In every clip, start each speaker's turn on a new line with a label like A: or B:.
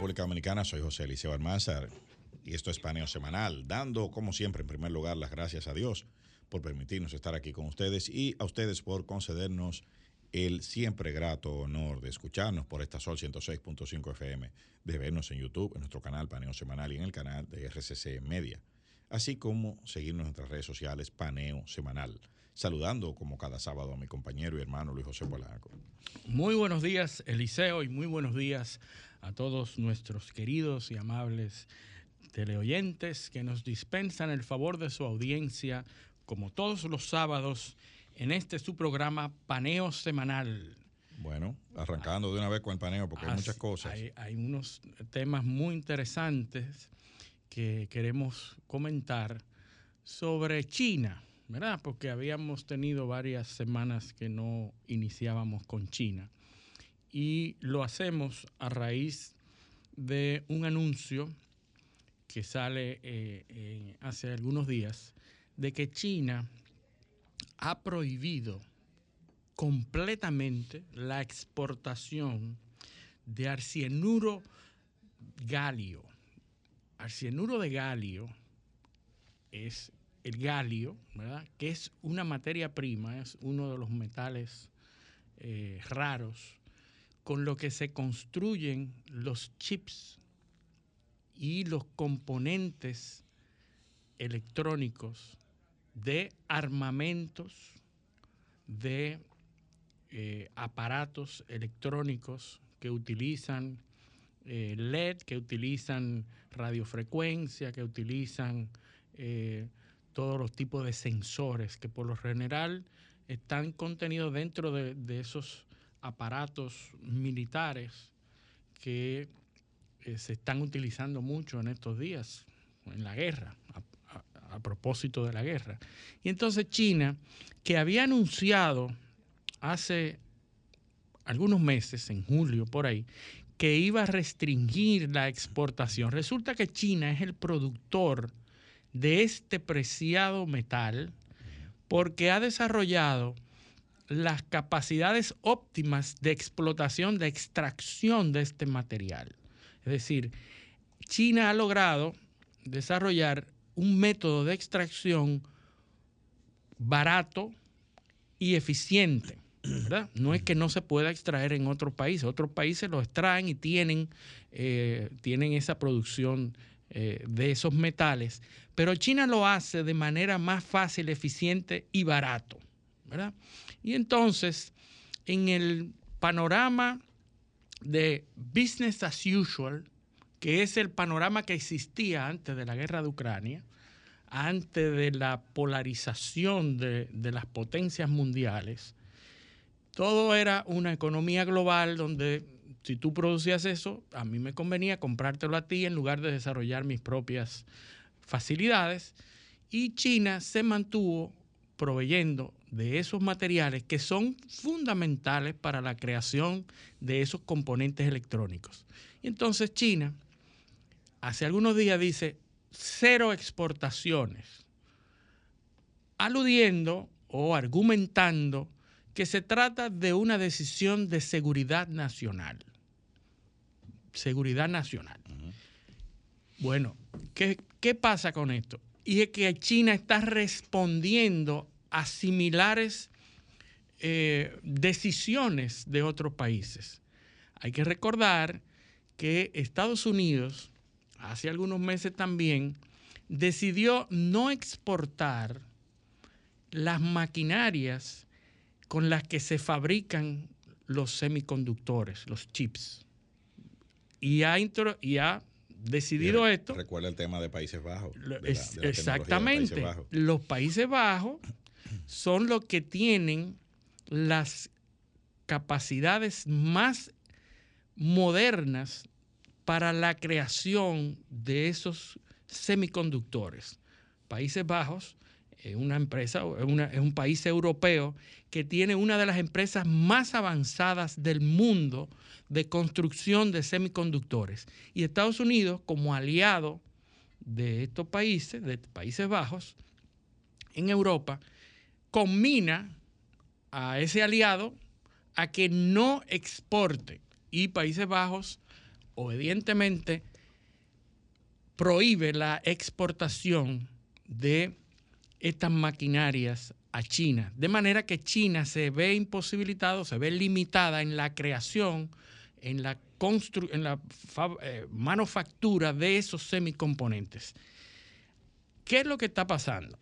A: República Dominicana. Soy José Eliseo Almanzar y esto es Paneo Semanal, dando, como siempre, en primer lugar, las gracias a Dios por permitirnos estar aquí con ustedes y a ustedes por concedernos el siempre grato honor de escucharnos por esta Sol 106.5 FM, de vernos en YouTube, en nuestro canal Paneo Semanal y en el canal de RCC Media, así como seguirnos en nuestras redes sociales Paneo Semanal. Saludando como cada sábado a mi compañero y hermano Luis José Polanco.
B: Muy buenos días, Eliseo, y muy buenos días a todos nuestros queridos y amables teleoyentes que nos dispensan el favor de su audiencia, como todos los sábados, en este su programa Paneo Semanal.
A: Bueno, arrancando de una vez con el paneo, porque hay muchas cosas.
B: Hay, hay unos temas muy interesantes que queremos comentar sobre China, ¿verdad? Porque habíamos tenido varias semanas que no iniciábamos con China. Y lo hacemos a raíz de un anuncio que sale eh, hace algunos días de que China ha prohibido completamente la exportación de arcienuro galio. Arcienuro de galio es el galio, ¿verdad? Que es una materia prima, es uno de los metales eh, raros con lo que se construyen los chips y los componentes electrónicos de armamentos, de eh, aparatos electrónicos que utilizan eh, LED, que utilizan radiofrecuencia, que utilizan eh, todos los tipos de sensores que por lo general están contenidos dentro de, de esos aparatos militares que eh, se están utilizando mucho en estos días, en la guerra, a, a, propósito de la guerra. Y entonces China, que había anunciado hace algunos meses, en julio por ahí, que iba a restringir la exportación. Resulta que China es el productor de este preciado metal porque ha desarrollado las capacidades óptimas de explotación, de extracción de este material. Es decir, China ha logrado desarrollar un método de extracción barato y eficiente. No es que no se pueda extraer en otros países, otros países lo extraen y tienen, eh, tienen esa producción eh, de esos metales, pero China lo hace de manera más fácil, eficiente y barato. ¿verdad? Y entonces, en el panorama de business as usual, que es el panorama que existía antes de la guerra de Ucrania, antes de la polarización de, de las potencias mundiales, todo era una economía global donde si tú producías eso, a mí me convenía comprártelo a ti en lugar de desarrollar mis propias facilidades. Y China se mantuvo proveyendo de esos materiales que son fundamentales para la creación de esos componentes electrónicos. Y entonces China, hace algunos días dice, cero exportaciones, aludiendo o argumentando que se trata de una decisión de seguridad nacional. Seguridad nacional. Uh -huh. Bueno, ¿qué, ¿qué pasa con esto? y es que China está respondiendo a similares eh, decisiones de otros países. Hay que recordar que Estados Unidos, hace algunos meses también, decidió no exportar las maquinarias con las que se fabrican los semiconductores, los chips. Y ha, y ha decidido
A: y
B: esto.
A: Recuerda el tema de Países Bajos. De
B: la, de la exactamente. Países Bajos. Los Países Bajos son los que tienen las capacidades más modernas para la creación de esos semiconductores. Países Bajos es una empresa, es, un país europeo que tiene una de las empresas más avanzadas del mundo de construcción de semiconductores. Y Estados Unidos, como aliado de estos países, de Países Bajos, en Europa, combina a ese aliado a que no exporte. Y Países Bajos obedientemente prohíbe la exportación de estas maquinarias a China. De manera que China se ve imposibilitado, se ve limitada en la creación, en la, en la eh, manufactura de esos semicomponentes. ¿Qué es lo que está pasando?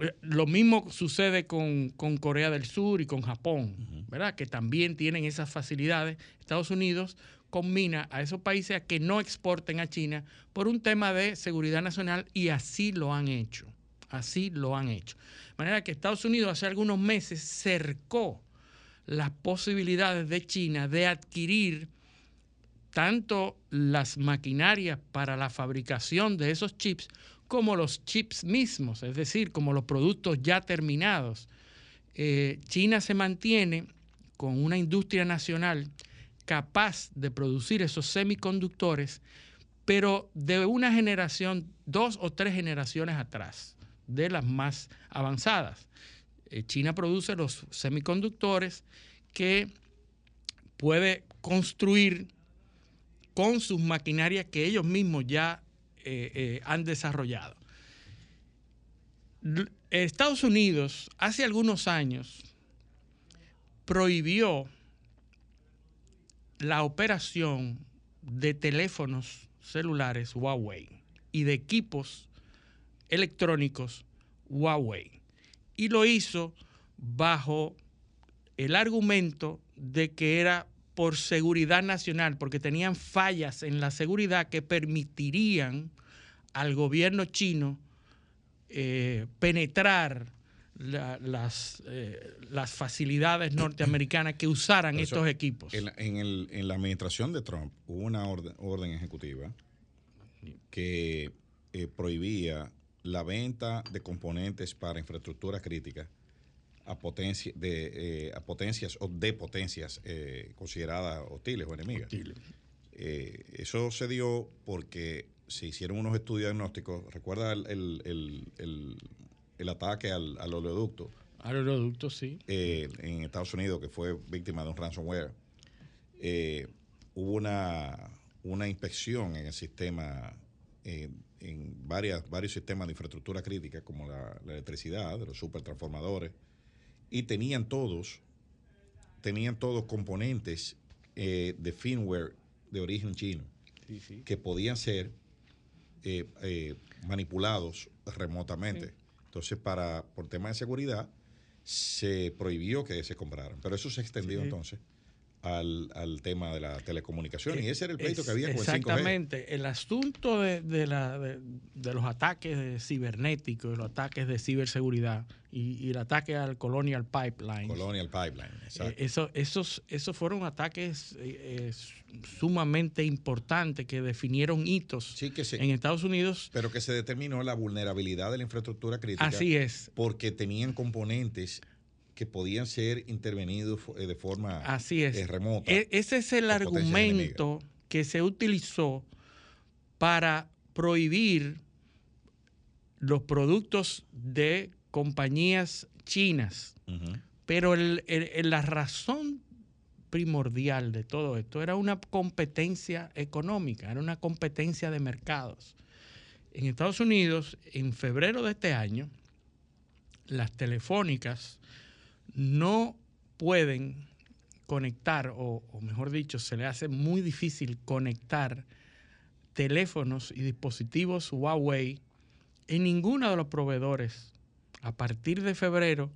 B: Eh, lo mismo sucede con, Corea del Sur y con Japón, ¿verdad? Que también tienen esas facilidades. Estados Unidos combina a esos países a que no exporten a China por un tema de seguridad nacional y así lo han hecho. Así lo han hecho. De manera que Estados Unidos hace algunos meses cercó las posibilidades de China de adquirir tanto las maquinarias para la fabricación de esos chips como los chips mismos, es decir, como los productos ya terminados. Eh, China se mantiene con una industria nacional capaz de producir esos semiconductores, pero de una generación, dos o tres generaciones atrás, de las más avanzadas. Eh, China produce los semiconductores que puede construir con sus maquinarias que ellos mismos ya eh, eh, han desarrollado. Estados Unidos hace algunos años prohibió la operación de teléfonos celulares Huawei y de equipos electrónicos Huawei. Y lo hizo bajo el argumento de que era por seguridad nacional, porque tenían fallas en la seguridad que permitirían al gobierno chino eh, penetrar las, eh, las facilidades norteamericanas que usaran estos equipos.
A: En, la administración de Trump hubo una orden, ejecutiva que eh, prohibía la venta de componentes para infraestructura crítica a, potencia, de, a potencias o de potencias consideradas hostiles o enemigas. eso se dio porque se hicieron unos estudios diagnósticos. ¿Recuerda el, ataque al, oleoducto?
B: Al oleoducto, sí.
A: Eh, en Estados Unidos, que fue víctima de un ransomware. Eh, hubo una, una inspección en el sistema, en varias, varios sistemas de infraestructura crítica, como la, electricidad, de los supertransformadores, y tenían todos, tenían todos componentes eh, de firmware de origen chino, que podían ser eh, eh, manipulados remotamente. Entonces, para por tema de seguridad, se prohibió que se compraran. Pero eso se extendió entonces al, al, tema de la telecomunicación. y ese era el pleito que había con
B: el 5G. Exactamente. El asunto de, de, la, de, los ataques cibernéticos, los ataques de ciberseguridad y, el ataque al Colonial Pipeline.
A: Colonial Pipeline, eh, exacto.
B: eso, esos, esos fueron ataques eh, eh, sumamente importantes que definieron hitos en Estados Unidos.
A: Pero que se determinó la vulnerabilidad de la infraestructura crítica.
B: Así es.
A: Porque tenían componentes que podían ser intervenidos eh, de forma
B: Así es.
A: Eh, remota.
B: E, ese es el argumento que se utilizó para prohibir los productos de compañías chinas. Pero la razón primordial de todo esto era una competencia económica, era una competencia de mercados. En Estados Unidos, en febrero de este año, las telefónicas no pueden conectar, o, mejor dicho, se le hace muy difícil conectar teléfonos y dispositivos Huawei en ninguno de los proveedores a partir de febrero,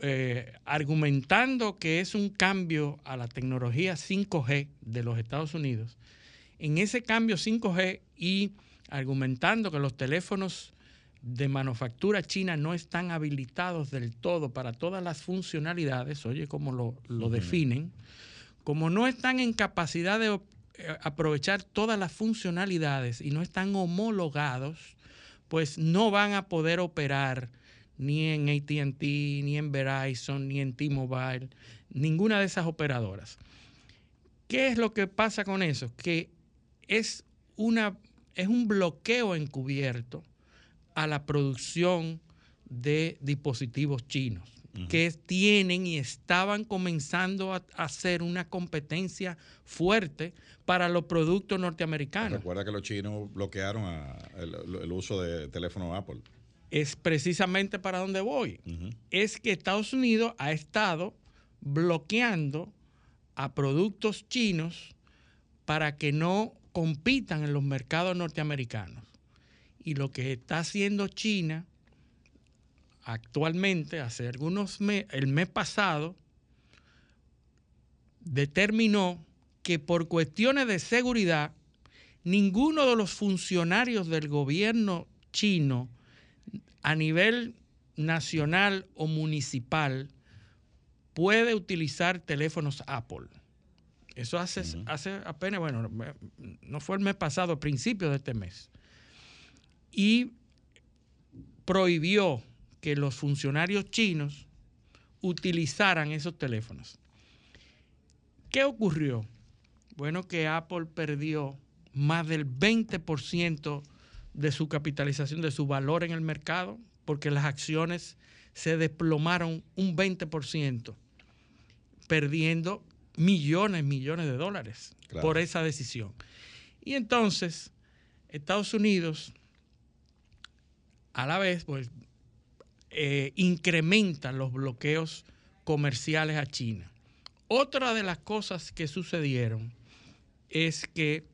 B: eh, argumentando que es un cambio a la tecnología 5G de los Estados Unidos. En ese cambio 5G y argumentando que los teléfonos de manufactura china no están habilitados del todo para todas las funcionalidades, oye cómo lo, definen, como no están en capacidad de eh, aprovechar todas las funcionalidades y no están homologados, pues no van a poder operar ni en ATT, ni en Verizon, ni en T-Mobile, ninguna de esas operadoras. ¿Qué es lo que pasa con eso? Que es, una, es un bloqueo encubierto a la producción de dispositivos chinos. que tienen y estaban comenzando a hacer una competencia fuerte para los productos norteamericanos.
A: Recuerda que los chinos bloquearon el, uso de teléfono Apple.
B: Es precisamente para donde voy. Es que Estados Unidos ha estado bloqueando a productos chinos para que no compitan en los mercados norteamericanos. Y lo que está haciendo China actualmente, hace algunos meses, el mes pasado, determinó que por cuestiones de seguridad, ninguno de los funcionarios del gobierno chino a nivel nacional o municipal puede utilizar teléfonos Apple. Eso hace, hace apenas, bueno, no fue el mes pasado, a principios de este mes. Y prohibió que los funcionarios chinos utilizaran esos teléfonos. ¿Qué ocurrió? Bueno, que Apple perdió más del 20% de su capitalización, de su valor en el mercado, porque las acciones se desplomaron un 20%, perdiendo millones, millones de dólares por esa decisión. Y entonces, Estados Unidos, a la vez, pues eh, incrementan los bloqueos comerciales a China. Otra de las cosas que sucedieron es que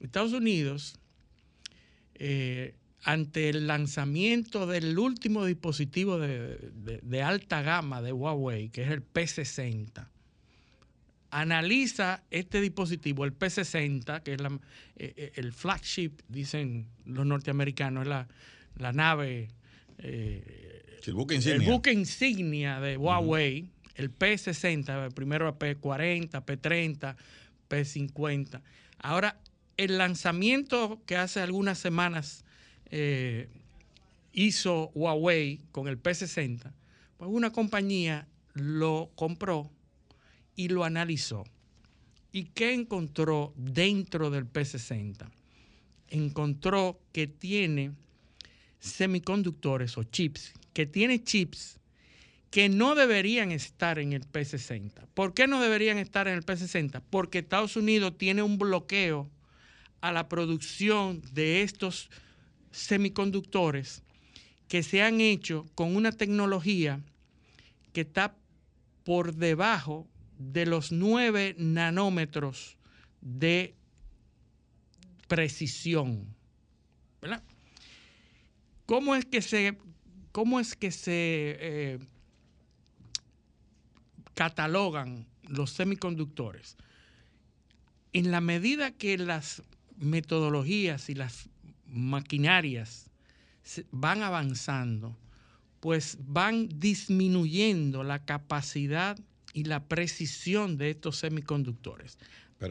B: Estados Unidos, eh, ante el lanzamiento del último dispositivo de, alta gama de Huawei, que es el P60, analiza este dispositivo, el P60, que es eh, el flagship, dicen los norteamericanos, es la, nave
A: el buque insignia.
B: El buque insignia de Huawei, el P60, primero P40, P30, P50. Ahora, el lanzamiento que hace algunas semanas eh, hizo Huawei con el P60, pues una compañía lo compró y lo analizó. ¿Y qué encontró dentro del P60? Encontró que tiene semiconductores o chips que tiene chips que no deberían estar en el P60. ¿Por qué no deberían estar en el P60? Porque Estados Unidos tiene un bloqueo a la producción de estos semiconductores que se han hecho con una tecnología que está por debajo de los 9 nanómetros de precisión. ¿verdad? ¿Cómo es que se ¿cómo es que se eh, catalogan los semiconductores? En la medida que las metodologías y las maquinarias van avanzando, pues van disminuyendo la capacidad y la precisión de estos semiconductores.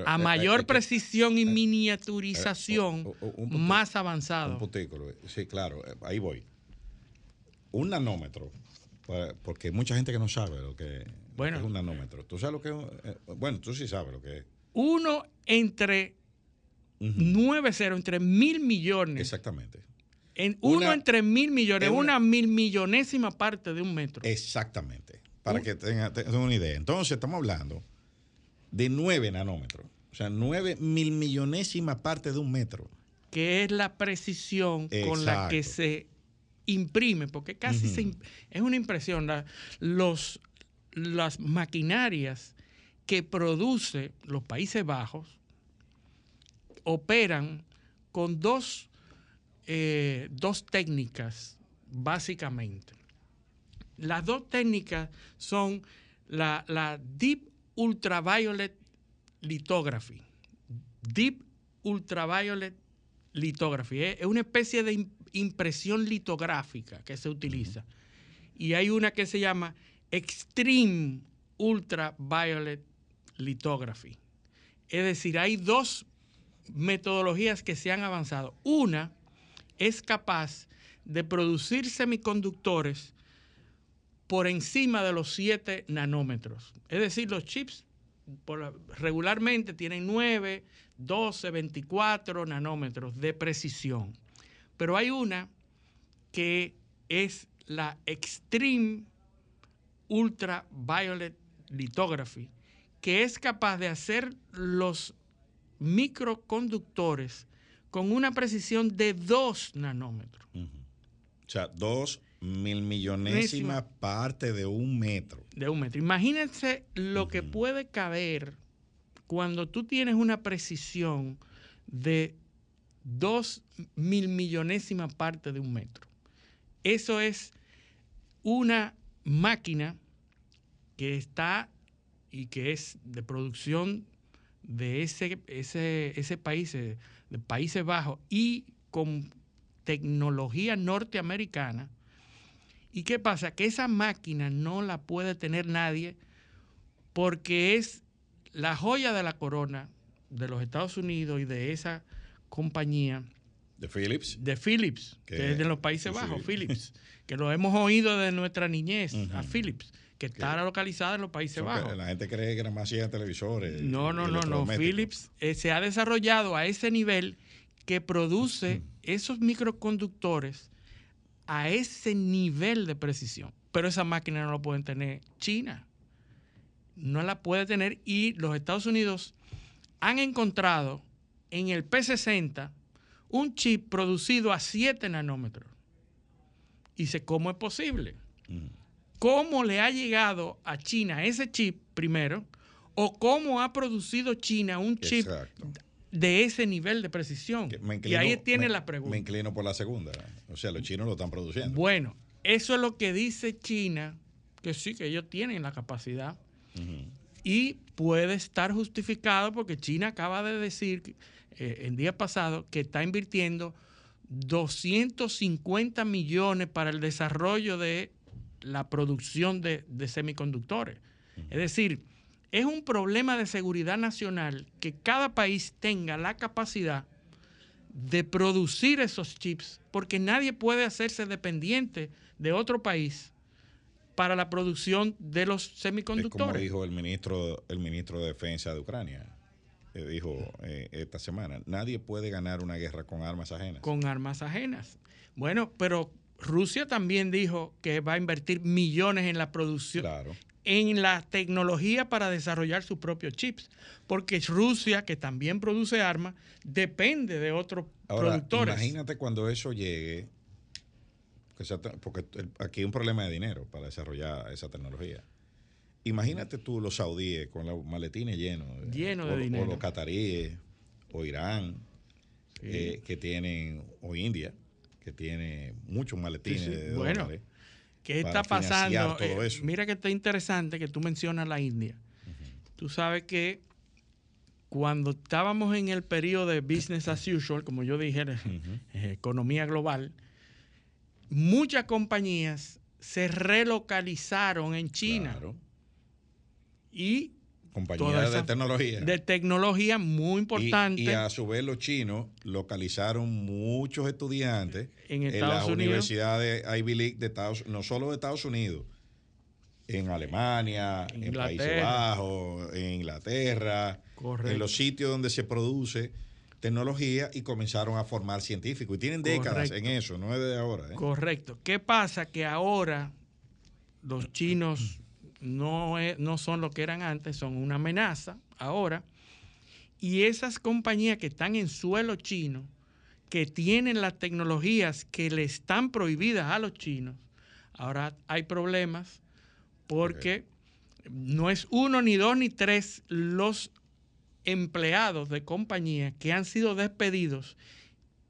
B: A eh, mayor eh, precisión y miniaturización, más avanzado.
A: sí, claro, ahí voy un nanómetro, porque hay mucha gente que no sabe lo que, es un nanómetro. ¿Tú sabes lo que es? Eh, bueno, tú sí sabes lo que es.
B: Uno entre nueve cero, entre mil millones.
A: Exactamente.
B: En, uno entre mil millones, una, mil millonésima parte de un metro.
A: Exactamente. Para que tengan una idea. Entonces, estamos hablando de nueve nanómetros. O sea, nueve mil millonésima parte de un metro.
B: Que es la precisión con la que se imprime, porque casi es una impresión. los, las maquinarias que produce los Países Bajos operan con dos, eh, dos técnicas, básicamente. Las dos técnicas son la, la Deep Ultraviolet Lithography. Deep Ultraviolet Lithography. Es una especie de impresión litográfica que se utiliza. Y hay una que se llama Extreme Ultraviolet Lithography. Es decir, hay dos metodologías que se han avanzado. Una es capaz de producir semiconductores por encima de los 7 nanómetros. Es decir, los chips regularmente tienen 9, 12, 24 nanómetros de precisión. Pero hay una que es la Extreme ultraviolet lithography, que es capaz de hacer los microconductores con una precisión de 2 nanómetros.
A: O sea, 2 mil millonésimas parte de un metro.
B: De un metro. Imagínense lo que puede caber cuando tú tienes una precisión de 2 mil millonésimas parte de un metro. Eso es una máquina que está y que es de producción de ese, ese, ese país, de Países Bajos, y con tecnología norteamericana. ¿Y qué pasa? Que esa máquina no la puede tener nadie porque es la joya de la corona de los Estados Unidos y de esa compañía.
A: De Philips.
B: De Philips, que, es de los Países Bajos, Philips, que lo hemos oído de nuestra niñez, a Philips que está localizada en los Países Bajos.
A: La gente cree que nada más hacía televisores.
B: No, no, no, no. Philips eh, se ha desarrollado a ese nivel que produce esos microconductores a ese nivel de precisión. Pero esa máquina no la pueden tener China. No la puede tener y los Estados Unidos han encontrado en el P60 un chip producido a 7 nanómetros. Y dice, ¿cómo es posible? cómo le ha llegado a China ese chip primero o cómo ha producido China un chip de ese nivel de precisión. y ahí tiene la pregunta.
A: Me inclino por la segunda. O sea, los chinos lo están produciendo.
B: Bueno, eso es lo que dice China, que sí, que ellos tienen la capacidad. Y puede estar justificado porque China acaba de decir eh, el día pasado que está invirtiendo 250 millones para el desarrollo de la producción de, semiconductores. Es decir, es un problema de seguridad nacional que cada país tenga la capacidad de producir esos chips, porque nadie puede hacerse dependiente de otro país para la producción de los semiconductores.
A: como dijo el ministro, el ministro de Defensa de Ucrania, eh, dijo eh, esta semana, nadie puede ganar una guerra con armas ajenas.
B: Con armas ajenas. Bueno, pero Rusia también dijo que va a invertir millones en la producción, en la tecnología para desarrollar sus propios chips, porque Rusia, que también produce armas, depende de otros productores.
A: Imagínate cuando eso llegue, porque aquí hay un problema de dinero para desarrollar esa tecnología. Imagínate tú los saudíes con los maletines llenos,
B: Lleno de dinero.
A: o los cataríes, o Irán, eh, que tienen, o India tiene muchos maletines
B: bueno, ¿qué está pasando? Eh, mira que está interesante que tú mencionas la India. Tú sabes que cuando estábamos en el periodo de business as usual, como yo dije, economía global, muchas compañías se relocalizaron en China. Y
A: Compañías de tecnología.
B: De tecnología muy importante.
A: Y, a su vez los chinos localizaron muchos estudiantes en, las universidades Ivy League de Estados no solo de Estados Unidos, en Alemania, en Países Bajos, en Inglaterra, en los sitios donde se produce tecnología y comenzaron a formar científicos. Y tienen décadas en eso, no es de ahora. ¿eh?
B: Correcto. ¿Qué pasa? Que ahora los chinos no, no son lo que eran antes, son una amenaza ahora. Y esas compañías que están en suelo chino, que tienen las tecnologías que le están prohibidas a los chinos, ahora hay problemas porque no es uno, ni dos, ni tres los empleados de compañías que han sido despedidos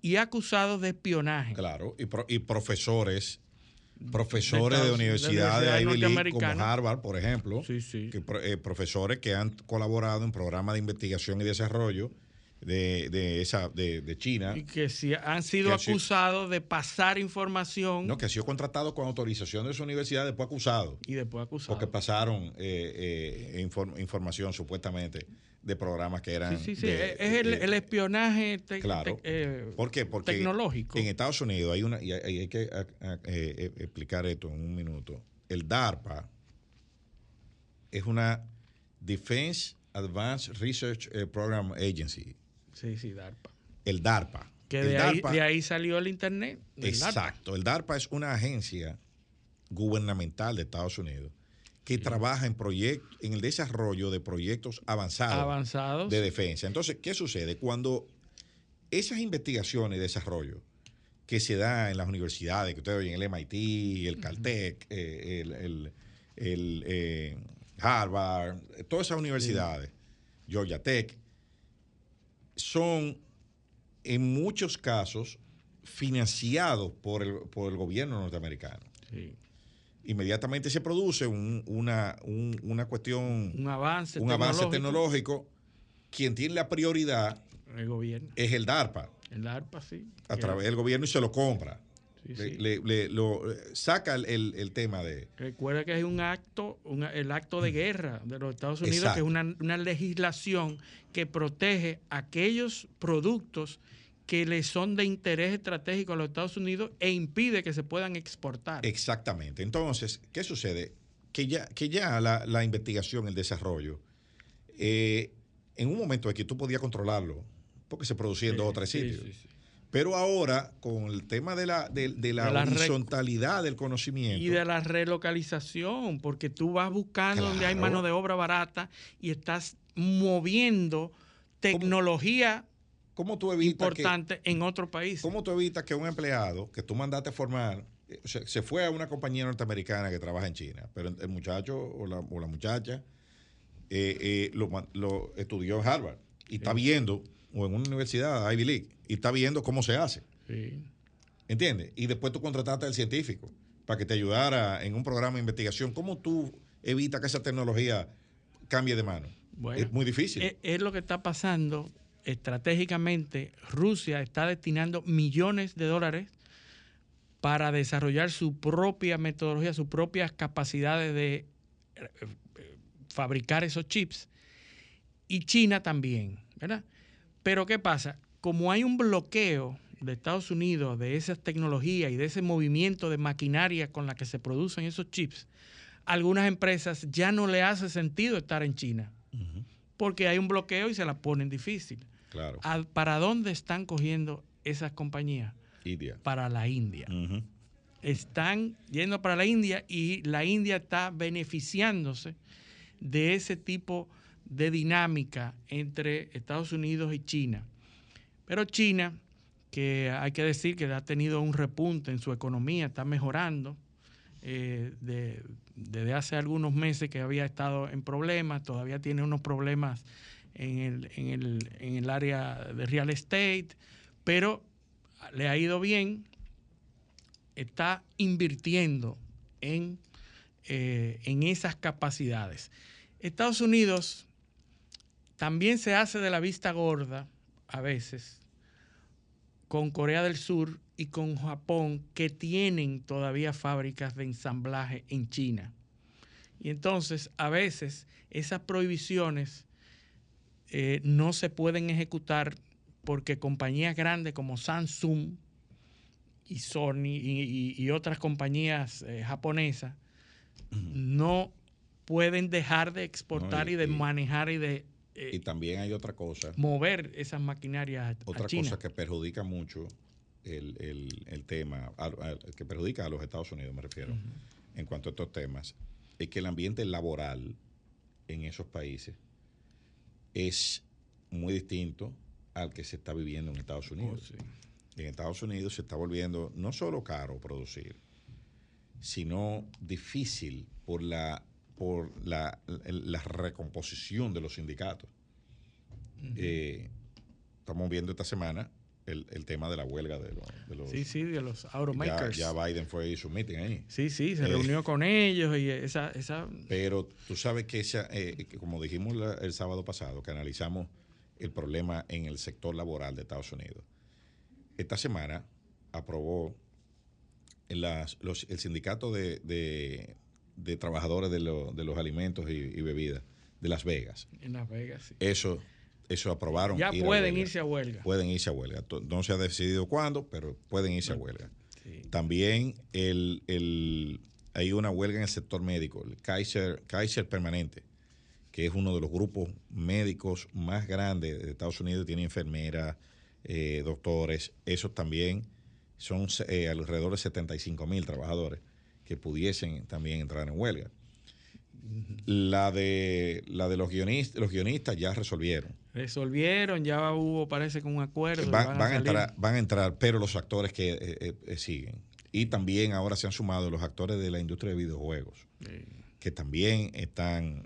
B: y acusados de espionaje.
A: Claro, y, y profesores profesores de, universidades de Ivy League, como Harvard, por ejemplo, Que, eh, profesores que han colaborado en programas de investigación y desarrollo de, esa de, China.
B: Y que si han sido acusados de pasar información.
A: No, que han sido contratados con autorización de su universidad, después acusados.
B: Y después acusados.
A: Porque pasaron eh, eh, información supuestamente de programas que eran.
B: Sí, sí, sí. es el, espionaje
A: claro. ¿Por qué? Porque
B: tecnológico.
A: En Estados Unidos hay una, y hay, que eh, explicar esto en un minuto. El DARPA es una Defense Advanced Research eh, Program Agency.
B: Sí, sí, DARPA.
A: El DARPA.
B: Que de, ahí, de ahí salió el Internet.
A: exacto. El DARPA es una agencia gubernamental de Estados Unidos que trabaja en en el desarrollo de proyectos avanzados,
B: avanzados
A: de defensa. Entonces, ¿qué sucede? Cuando esas investigaciones y desarrollo que se da en las universidades, que ustedes oyen, el MIT, el Caltech, eh, el, eh, Harvard, todas esas universidades, Georgia Tech, son en muchos casos financiados por el, por el gobierno norteamericano. Inmediatamente se produce una, cuestión,
B: un avance,
A: un avance tecnológico. Quien tiene la prioridad
B: el gobierno.
A: es el DARPA.
B: El DARPA, sí.
A: A través del gobierno y se lo compra. Le, lo, saca el, tema de...
B: Recuerda que es un acto, el acto de guerra de los Estados Unidos, que es una, una, legislación que protege aquellos productos que le son de interés estratégico a los Estados Unidos e impide que se puedan exportar.
A: Exactamente. Entonces, ¿qué sucede? Que ya, que ya la, investigación, el desarrollo, eh, en un momento en que tú podías controlarlo, porque se producía en dos o tres sitios. Pero ahora, con el tema de la, de, la, horizontalidad del conocimiento.
B: Y de la relocalización, porque tú vas buscando donde hay mano de obra barata y estás moviendo tecnología
A: ¿Cómo tú evitas
B: importante en otro país.
A: ¿Cómo tú evitas que un empleado que tú mandaste a formar eh, se, fue a una compañía norteamericana que trabaja en China, pero el muchacho o la, muchacha eh, eh, lo, estudió en Harvard y está viendo, o en una universidad, Ivy League, y está viendo cómo se hace. Sí. ¿Entiendes? Y después tú contrataste al científico para que te ayudara en un programa de investigación. ¿Cómo tú evitas que esa tecnología cambie de mano? es muy difícil.
B: es, lo que está pasando estratégicamente Rusia está destinando millones de dólares para desarrollar su propia metodología, sus propias capacidades de eh, fabricar esos chips. Y China también, ¿verdad? Pero ¿qué pasa? Como hay un bloqueo de Estados Unidos de esas tecnologías y de ese movimiento de maquinaria con la que se producen esos chips, algunas empresas ya no le hace sentido estar en China porque hay un bloqueo y se la ponen difícil.
A: Claro.
B: ¿Para dónde están cogiendo esas compañías?
A: India.
B: Para la India. Están yendo para la India y la India está beneficiándose de ese tipo de dinámica entre Estados Unidos y China. Pero China, que hay que decir que ha tenido un repunte en su economía, está mejorando, eh, desde hace algunos meses que había estado en problemas, todavía tiene unos problemas en el, en el, en el área de real estate, pero le ha ido bien, está invirtiendo en, eh, en esas capacidades. Estados Unidos también se hace de la vista gorda a veces con Corea del Sur y con Japón que tienen todavía fábricas de ensamblaje en China. Y entonces a veces esas prohibiciones eh, no se pueden ejecutar porque compañías grandes como Samsung y Sony y, otras compañías eh, japonesas no pueden dejar de exportar y, de manejar y de...
A: Eh, y también hay otra cosa.
B: Mover esas maquinarias
A: otra cosa que perjudica mucho el, tema, que perjudica a los Estados Unidos, me refiero, en cuanto a estos temas, es que el ambiente laboral en esos países es muy distinto al que se está viviendo en Estados Unidos. Oh, en Estados Unidos se está volviendo no solo caro producir, sino difícil por la, por la, recomposición de los sindicatos. Eh, estamos viendo esta semana el, tema de la huelga de, los,
B: Sí, sí, de los automakers.
A: Ya, Biden fue a su meeting ahí.
B: Sí, sí, se reunió eh, con ellos y esa... esa...
A: Pero tú sabes que, esa, eh, como dijimos el sábado pasado, que analizamos el problema en el sector laboral de Estados Unidos. Esta semana aprobó los, el sindicato de, de, trabajadores de, de, los alimentos y, bebidas de Las Vegas.
B: En Las Vegas, sí.
A: Eso eso aprobaron.
B: Ya pueden irse a huelga.
A: Pueden irse a huelga. No se ha decidido cuándo, pero pueden irse a huelga. También el, hay una huelga en el sector médico, el Kaiser, Kaiser Permanente, que es uno de los grupos médicos más grandes de Estados Unidos, tiene enfermeras, eh, doctores, esos también son eh, alrededor de 75 mil trabajadores que pudiesen también entrar en huelga. La de, la de los, guionistas, los guionistas ya resolvieron.
B: Resolvieron, ya hubo, parece que un acuerdo.
A: Van, a, entrar, van a entrar, pero los actores que eh, eh, eh, siguen. Y también ahora se han sumado los actores de la industria de videojuegos. que también están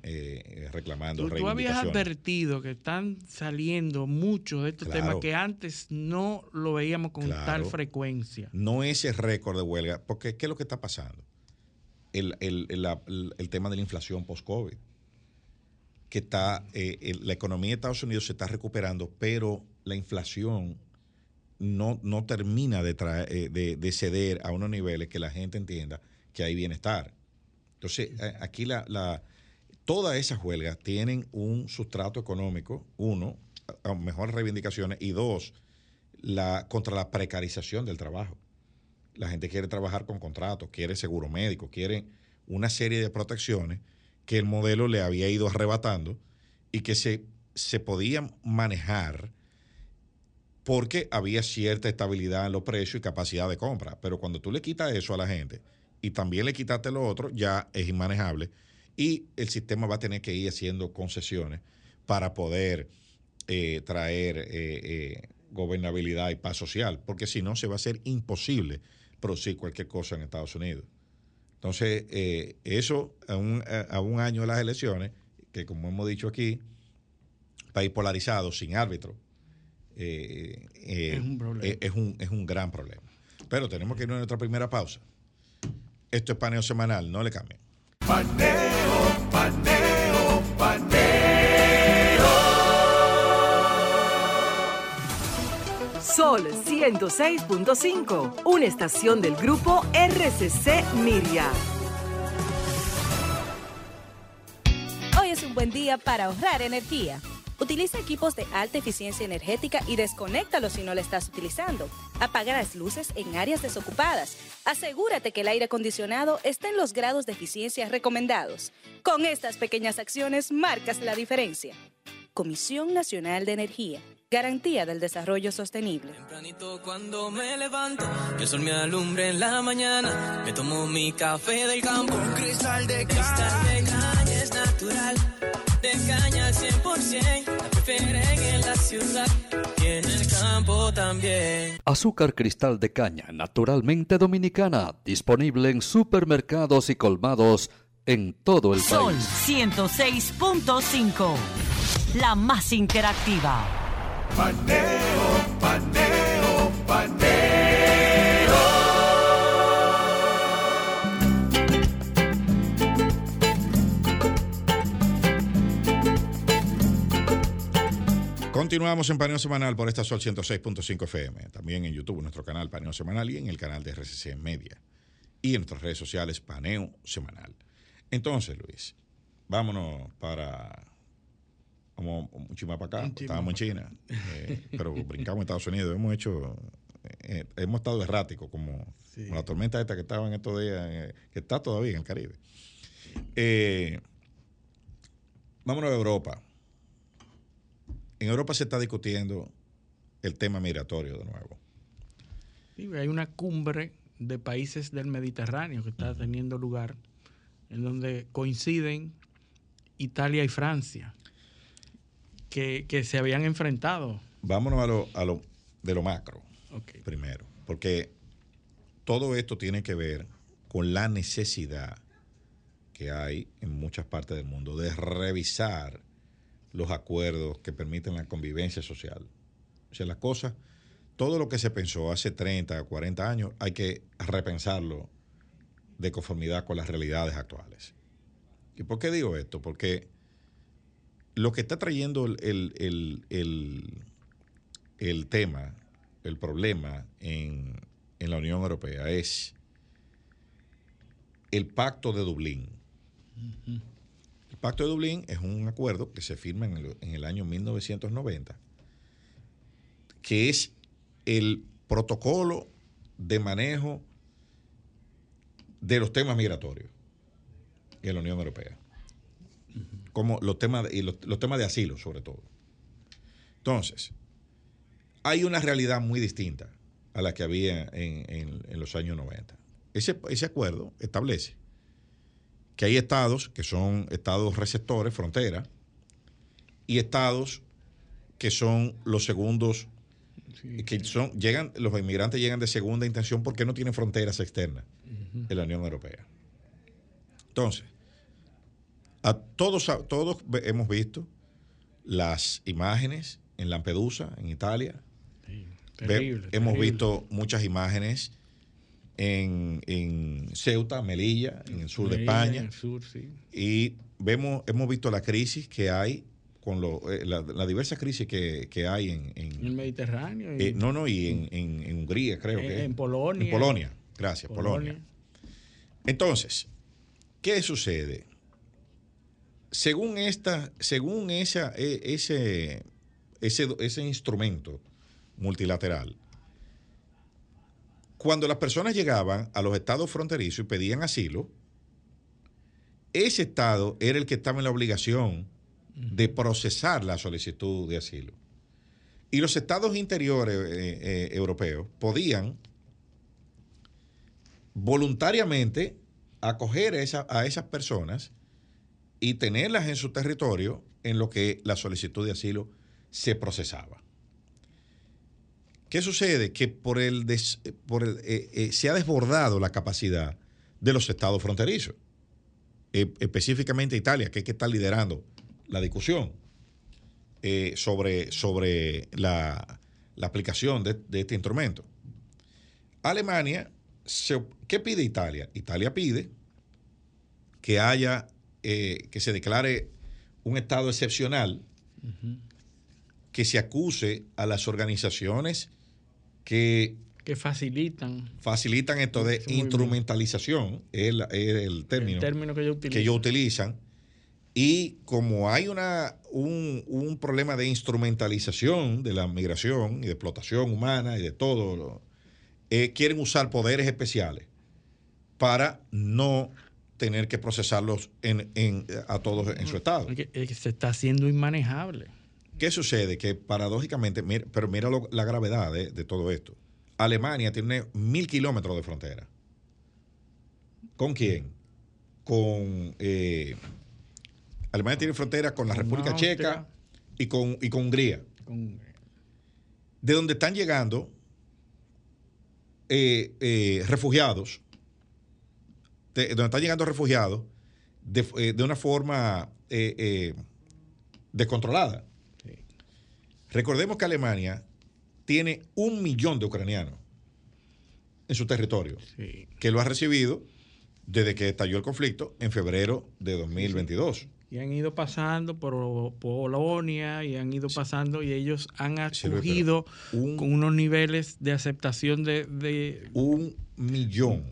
A: reclamando
B: ¿Tú, tú habías advertido que están saliendo muchos de estos temas que antes no lo veíamos con tal frecuencia.
A: No ese récord de huelga, porque ¿qué es lo que está pasando? El, el tema de la inflación post-COVID que está, eh, la economía de Estados Unidos se está recuperando, pero la inflación no, no termina de, eh, de, ceder a unos niveles que la gente entienda que hay bienestar. Entonces, aquí la, la, todas esas huelgas tienen un sustrato económico, uno, mejores reivindicaciones, y dos, la, contra la precarización del trabajo. La gente quiere trabajar con contratos, quiere seguro médico, quiere una serie de protecciones que el modelo le había ido arrebatando y que se, se podía manejar porque había cierta estabilidad en los precios y capacidad de compra. Pero cuando tú le quitas eso a la gente y también le quitaste lo otro, ya es inmanejable y el sistema va a tener que ir haciendo concesiones para poder eh, traer eh, eh, gobernabilidad y paz social, porque si no se va a ser imposible producir cualquier cosa en Estados Unidos. Entonces, eh, eso a un, a un, año de las elecciones, que como hemos dicho aquí, país polarizado, sin árbitro, eh, eh, es, un es, un, es, un gran problema. Pero tenemos que ir a nuestra primera pausa. Esto es paneo semanal, no le cambien. Paneo,
C: Sol 106.5, una estación del grupo RCC Miria.
D: Hoy es un buen día para ahorrar energía. Utiliza equipos de alta eficiencia energética y desconéctalos si no lo estás utilizando. Apaga las luces en áreas desocupadas. Asegúrate que el aire acondicionado esté en los grados de eficiencia recomendados. Con estas pequeñas acciones marcas la diferencia. Comisión Nacional de Energía garantía del desarrollo sostenible.
E: Tempranito cuando me levanto, el sol me alumbre en la mañana, me tomo mi café del campo, un cristal de cristal de caña es natural, de caña al 100%, la prefieren en la ciudad y en el campo también.
F: Azúcar cristal de caña, naturalmente dominicana, disponible en supermercados y colmados en todo el país.
C: Sol 106.5, la más interactiva Paneo, paneo, paneo.
A: Continuamos en Paneo Semanal por esta Sol 106.5 FM. También en YouTube, nuestro canal Paneo Semanal y en el canal de RCC Media. Y en nuestras redes sociales Paneo Semanal. Entonces, Luis, vámonos para como mucho más para acá, estábamos en China, eh, pero brincamos en Estados Unidos, hemos hecho, eh, hemos estado erráticos, como, la tormenta esta que estaba en estos días, eh, que está todavía en el Caribe. vámonos a Europa. En Europa se está discutiendo el tema migratorio de nuevo.
B: Sí, hay una cumbre de países del Mediterráneo que está teniendo lugar, en donde coinciden Italia y Francia que, se habían enfrentado.
A: Vámonos a lo, a lo de lo macro primero, porque todo esto tiene que ver con la necesidad que hay en muchas partes del mundo de revisar los acuerdos que permiten la convivencia social. O sea, las cosas, todo lo que se pensó hace 30 o 40 años, hay que repensarlo de conformidad con las realidades actuales. ¿Y por qué digo esto? Porque lo que está trayendo el, tema, el problema en, la Unión Europea es el Pacto de Dublín. El Pacto de Dublín es un acuerdo que se firma en el, en el año 1990, que es el protocolo de manejo de los temas migratorios en la Unión Europea como los temas, y los, temas de asilo sobre todo. Entonces, hay una realidad muy distinta a la que había en, los años 90. Ese, ese acuerdo establece que hay estados que son estados receptores, frontera, y estados que son los segundos, que son, llegan, los inmigrantes llegan de segunda intención porque no tienen fronteras externas en la Unión Europea. Entonces, a todos, a todos hemos visto las imágenes en Lampedusa, en Italia.
B: Terrible,
A: hemos
B: terrible.
A: visto muchas imágenes en, en Ceuta, Melilla, en el sur de España.
B: en el sur, sí.
A: Y vemos, hemos visto la crisis que hay, con lo, eh, la, la diversa crisis que, que hay en, en-
B: En el Mediterráneo. y
A: eh, no, no, y en, en- Hungría, creo que.
B: en Polonia.
A: En Polonia, gracias, Polonia.
B: Polonia.
A: Entonces, ¿qué sucede? Según esta, según esa, e- ese, ese, ese instrumento multilateral, cuando las personas llegaban a los estados fronterizos y pedían asilo, ese estado era el que estaba en la obligación de procesar la solicitud de asilo. Y los estados interiores eh, eh, europeos podían voluntariamente acoger a, esa- a esas personas y tenerlas en su territorio en lo que la solicitud de asilo se procesaba. ¿Qué sucede? Que por el, por el- eh, eh, se ha desbordado la capacidad de los estados fronterizos, eh, específicamente Italia, que es que está liderando la discusión eh, sobre, sobre la, la aplicación de, este instrumento. Alemania, ¿qué pide Italia? Italia pide que haya, eh, que se declare un estado excepcional, que se acuse a las organizaciones que
B: Que facilitan
A: facilitan esto de instrumentalización, es el, el término
B: el término que ellos utilizan.
A: que ellos utilizan. Y como hay una, un, un problema de instrumentalización de la migración y de explotación humana y de todo, eh, quieren usar poderes especiales para no tener que procesarlos en, en- a todos en su estado.
B: Se está haciendo inmanejable.
A: ¿Qué sucede? Que paradójicamente, mira- pero mira lo- la gravedad de, de todo esto. Alemania tiene mil kilómetros de frontera. ¿Con quién? Con. eh, Alemania tiene frontera con la República. Checa y con, y con Hungría.
B: Con-
A: De donde están llegando eh, eh, refugiados. De, donde están llegando refugiados de, eh, de una forma eh, eh, descontrolada. Recordemos que Alemania tiene un millón de ucranianos en su territorio,
B: sí.
A: que lo ha recibido desde que estalló el conflicto en febrero de 2022.
B: Y han ido pasando por Polonia y han ido pasando y ellos han
A: Sí,
B: acogido
A: un-
B: con unos niveles de aceptación de... de-
A: Un millón,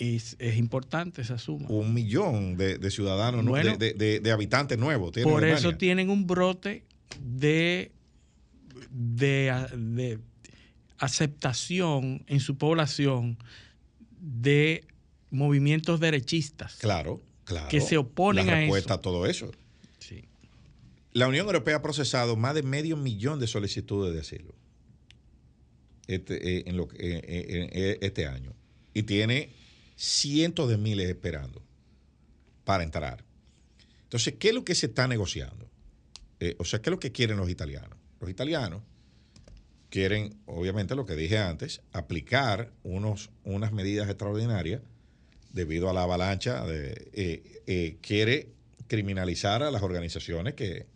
B: es, es importante esa suma.
A: un millón de, de ciudadanos,
B: Bueno.
A: de, de- de habitantes nuevos. tiene
B: Por
A: Alemania.
B: eso tienen un brote de, de, de aceptación en su población de movimientos derechistas.
A: Claro, claro.
B: que se oponen
A: la
B: a
A: respuesta
B: eso.
A: a todo eso.
B: Sí.
A: La Unión Europea ha procesado más de medio millón de solicitudes de asilo este, eh, en lo, eh, eh, este año. Y tiene cientos de miles esperando para entrar. Entonces, ¿qué es lo que se está negociando? Eh, o sea, ¿qué es lo que quieren los italianos? Los italianos quieren, obviamente, lo que dije antes, aplicar unos, unas medidas extraordinarias debido a la avalancha. De, eh, eh, quiere criminalizar a las organizaciones que,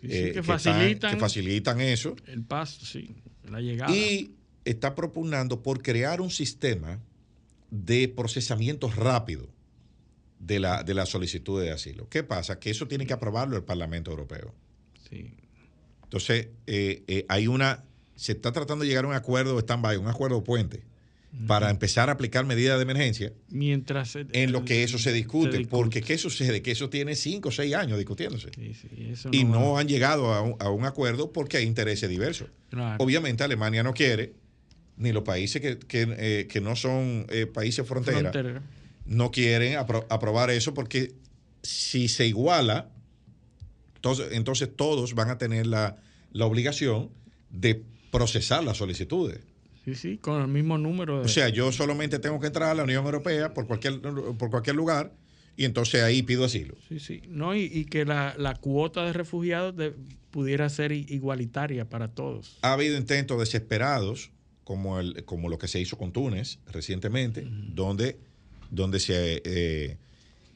B: Sí, sí, que,
A: están-
B: facilitan
A: que facilitan eso
B: el paso, sí, la llegada.
A: y está propugnando por crear un sistema de procesamiento rápido de la, de la solicitud de asilo. ¿Qué pasa? Que eso tiene que aprobarlo el Parlamento Europeo.
B: Sí.
A: Entonces, eh, eh, hay una, se está tratando de llegar a un acuerdo stand-by, un acuerdo puente, para empezar a aplicar medidas de emergencia
B: Mientras el-
A: en lo que eso se discute.
B: discute.
A: Porque, ¿qué sucede? Que eso tiene cinco o seis años discutiéndose.
B: Sí, sí, eso
A: y no han llegado a un, a un acuerdo porque hay intereses diversos.
B: Claro.
A: Obviamente Alemania no quiere, ni los países que, que, eh, que no son eh, países frontera,
B: Frontera.
A: no quieren apro- aprobar eso porque si se iguala, entonces, entonces todos van a tener la, la obligación de procesar las solicitudes.
B: Sí, sí, con el mismo número de...
A: O sea, yo solamente tengo que entrar a la Unión Europea por cualquier, por cualquier lugar y entonces ahí pido asilo.
B: Sí, sí. No, y, y que la, la cuota de refugiados de- pudiera ser igualitaria para todos.
A: Ha habido intentos desesperados, como, el, como lo que se hizo con Túnez recientemente, donde, donde se, eh,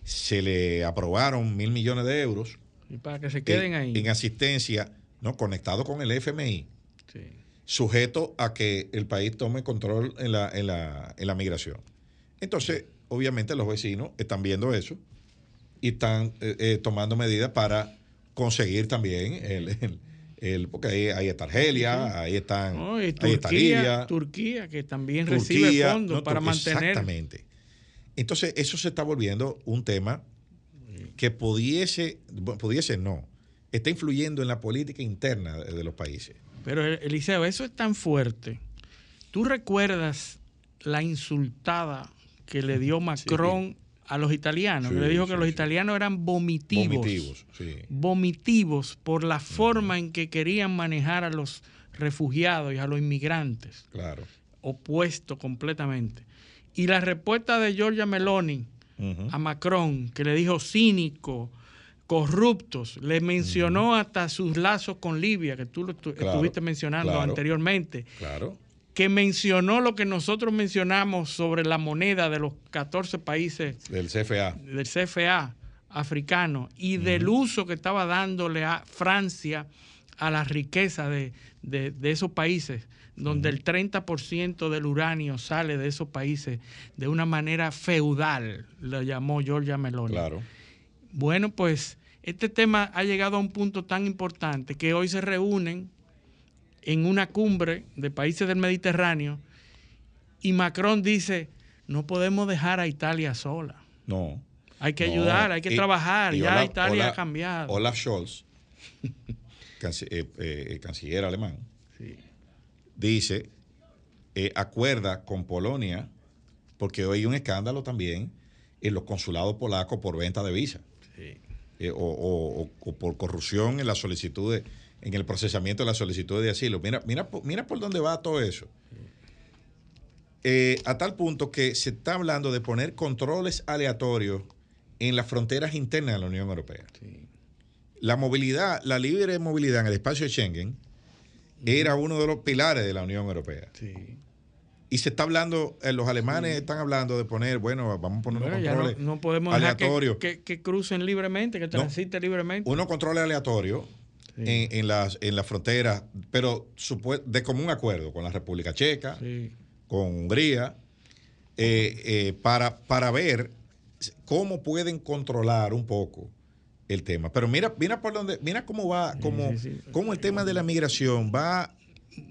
A: se le aprobaron mil millones de euros
B: Y para que se queden
A: en,
B: ahí.
A: en asistencia, ¿no? conectado con el FMI,
B: Sí.
A: sujeto a que el país tome control en la, en la, en la migración. Entonces, obviamente los vecinos están viendo eso y están eh, eh, tomando medidas para conseguir también el, el- el- porque ahí, ahí está Argelia, ahí están
B: No, y
A: ahí está
B: Turquía,
A: Libia,
B: Turquía, que también recibe
A: Turquía,
B: fondos
A: no,
B: para mantener.
A: Exactamente. Entonces, eso se está volviendo un tema que pudiese, pudiese no, está influyendo en la política interna de, de los países.
B: Pero Eliseo, eso es tan fuerte. ¿Tú recuerdas la insultada que le dio Macron a los italianos?
A: Sí,
B: le dijo
A: sí,
B: que los italianos eran vomitivos.
A: Vomitivos, sí.
B: vomitivos por la forma en que querían manejar a los refugiados y a los inmigrantes.
A: Claro.
B: Opuesto completamente. Y la respuesta de Giorgia Meloni a Macron, que le dijo cínico, corruptos, le mencionó hasta sus lazos con Libia, que tú lo
A: Claro,
B: estuviste mencionando
A: claro.
B: anteriormente,
A: Claro.
B: Que mencionó lo que nosotros mencionamos sobre la moneda de los 14 países
A: Del CFA.
B: del CFA africano y del uso que estaba dándole a Francia a la riqueza de, de- de esos países, donde el 30% del uranio sale de esos países de una manera feudal, lo llamó Giorgia Meloni.
A: Claro.
B: Bueno, pues este tema ha llegado a un punto tan importante que hoy se reúnen en una cumbre de países del Mediterráneo y Macron dice, no podemos dejar a Italia sola.
A: No.
B: Hay que
A: No.
B: ayudar, hay que
A: Y-
B: trabajar.
A: y
B: ya
A: Olaf-
B: Italia
A: Olaf-
B: ha cambiado.
A: Olaf Scholz, eh, eh, canciller alemán,
B: Sí.
A: dice, eh, acuerda con Polonia, porque hoy hay un escándalo también en los consulados polacos por venta de visa. Eh, o, o- por corrupción en la solicitud de- en el procesamiento de la solicitud de asilo. Mira, mira, mira por dónde va todo eso. Eh, a tal punto que se está hablando de poner controles aleatorios en las fronteras internas de la Unión Europea. La movilidad, la libre movilidad en el espacio de Schengen era uno de los pilares de la Unión Europea.
B: Sí.
A: Y se está hablando, eh, los alemanes están hablando de poner, bueno, vamos a poner
B: Bueno,
A: unos
B: ya no,
A: controles
B: no podemos que,
A: aleatorios.
B: que- que crucen libremente, que transiten libremente.
A: unos controles aleatorios
B: Sí.
A: en, en las en las fronteras, pero de común acuerdo con la República Checa,
B: Sí.
A: con Hungría, eh, eh, para, para ver cómo pueden controlar un poco el tema. Pero mira, mira por dónde, mira cómo va, cómo, cómo el tema de la migración va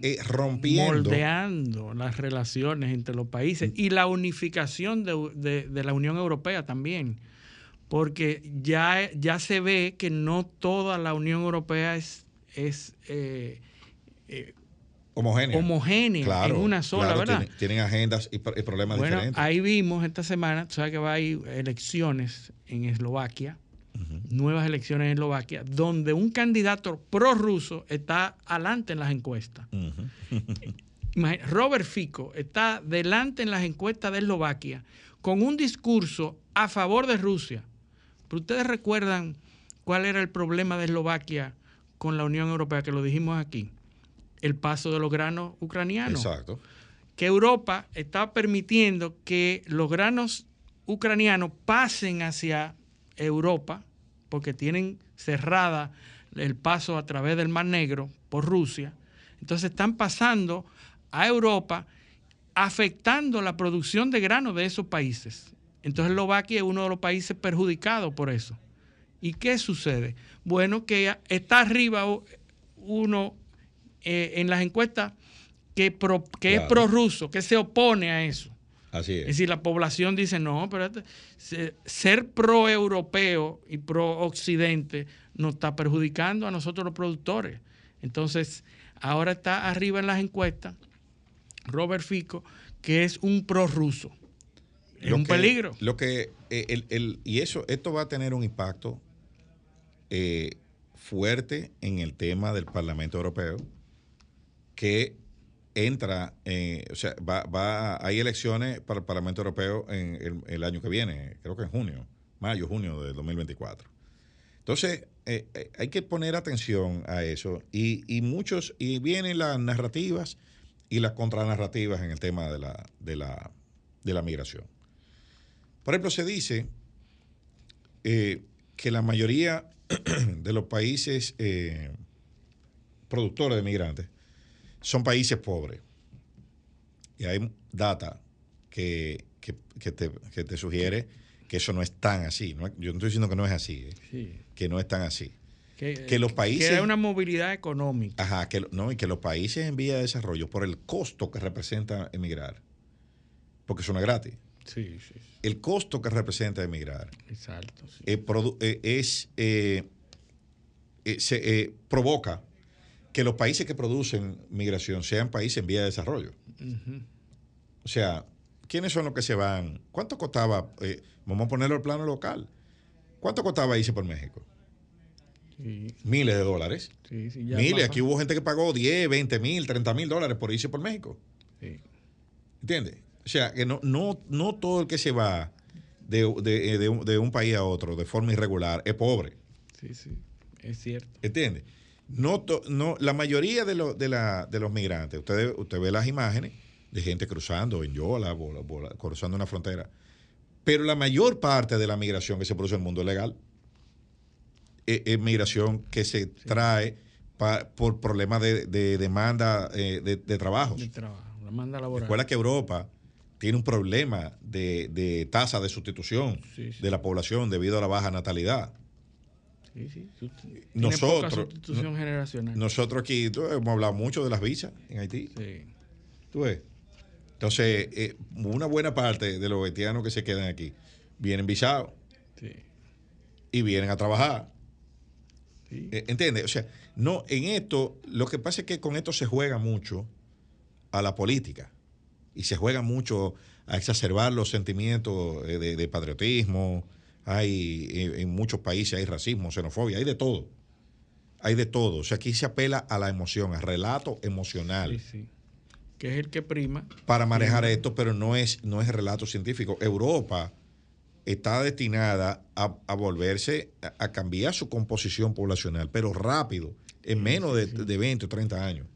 A: eh, rompiendo.
B: moldeando las relaciones entre los países y la unificación de, de- de la Unión Europea también. Porque ya, ya se ve que no toda la Unión Europea es, es eh, eh,
A: homogénea.
B: homogénea
A: Claro,
B: en una sola,
A: claro,
B: ¿verdad?
A: Tienen, tienen agendas y, pro- y problemas
B: Bueno,
A: diferentes.
B: ahí vimos esta semana, tú sabes que va a haber elecciones en Eslovaquia, nuevas elecciones en Eslovaquia, donde un candidato prorruso está adelante en las encuestas. Robert Fico está delante en las encuestas de Eslovaquia con un discurso a favor de Rusia. Pero ustedes recuerdan cuál era el problema de Eslovaquia con la Unión Europea, que lo dijimos aquí, el paso de los granos ucranianos
A: Exacto.
B: que Europa está permitiendo que los granos ucranianos pasen hacia Europa, porque tienen cerrada el paso a través del Mar Negro por Rusia. Entonces están pasando a Europa, afectando la producción de granos de esos países. Entonces Eslovaquia es uno de los países perjudicados por eso. ¿Y qué sucede? Bueno, que está arriba uno eh, en las encuestas que, pro- que es prorruso, que se opone a eso.
A: Así
B: Es
A: es.
B: decir, la población dice, no, pero se- ser pro-europeo y pro-occidente nos está perjudicando a nosotros los productores. Entonces, ahora está arriba en las encuestas Robert Fico, que es un prorruso. Es un
A: que-
B: peligro.
A: Lo que eh, el- el- y eso, esto va a tener un impacto eh, fuerte en el tema del Parlamento Europeo, que entra, eh, o sea, va, va, hay elecciones para el Parlamento Europeo en el, el año que viene, creo que en junio mayo, junio del 2024. Entonces, eh, eh, hay que poner atención a eso y, y, muchos, y vienen las narrativas y las contranarrativas en el tema de la, de la, de la migración. Por ejemplo, se dice eh, que la mayoría de los países eh, productores de migrantes son países pobres. Y hay data que, que, que, te, que, te, sugiere que eso no es tan así. ¿no? Yo no estoy diciendo que no es así, ¿eh? sí. que no es tan así.
B: Que, que, los países. Que hay una movilidad económica.
A: Ajá, que, no, y que los países en vía de desarrollo, por el costo que representa emigrar, porque eso no es gratis.
B: Sí, sí, sí.
A: El costo que representa emigrar
B: Exacto,
A: eh, eh, es. Eh, se provoca que los países que producen migración sean países en vía de desarrollo. Uh -huh. O sea, ¿quiénes son los que se van? ¿Cuánto costaba? Eh, vamos a ponerlo al plano local. ¿Cuánto costaba irse por México?
B: Sí.
A: Miles de dólares.
B: Sí, sí,
A: Miles. Aquí hubo gente que pagó 10, 20 mil, 30 mil dólares por irse por México. ¿Entiendes? O sea, que no, no, no todo el que se va de, de, de, un, de, un, país a otro de forma irregular es pobre.
B: Sí, sí. Es cierto.
A: ¿Entiendes? No, to, no, la mayoría de, lo, de, la, de los migrantes, usted, usted ve las imágenes de gente cruzando en Yola, bola, bola, cruzando una frontera. Pero la mayor parte de la migración que se produce en el mundo legal. Es, es migración que se sí. trae pa, por problemas de, de demanda eh, de, de, trabajo.
B: De trabajo, demanda laboral.
A: Recuerda que Europa tiene un problema de, de tasa de sustitución sí, sí. de la población debido a la baja natalidad.
B: Sí, sí.
A: Nosotros,
B: sustitución generacional.
A: nosotros aquí tú, hemos hablado mucho de las visas en Haití.
B: Sí.
A: ¿Tú ves? Entonces, eh, una buena parte de los haitianos que se quedan aquí vienen visados
B: sí.
A: y vienen a trabajar.
B: Sí.
A: Eh, ¿Entiendes? O sea, no, en esto, lo que pasa es que con esto se juega mucho a la política y se juega mucho a exacerbar los sentimientos de, de, patriotismo. Hay en, en muchos países hay racismo, xenofobia, hay de todo. Hay de todo. O sea, aquí se apela a la emoción, al relato emocional.
B: Sí, sí que es el que prima.
A: Para manejar esto, pero no es, no es el relato científico. Europa está destinada a, a volverse, a, a, cambiar su composición poblacional, pero rápido, en menos de, de, 20 o 30 años.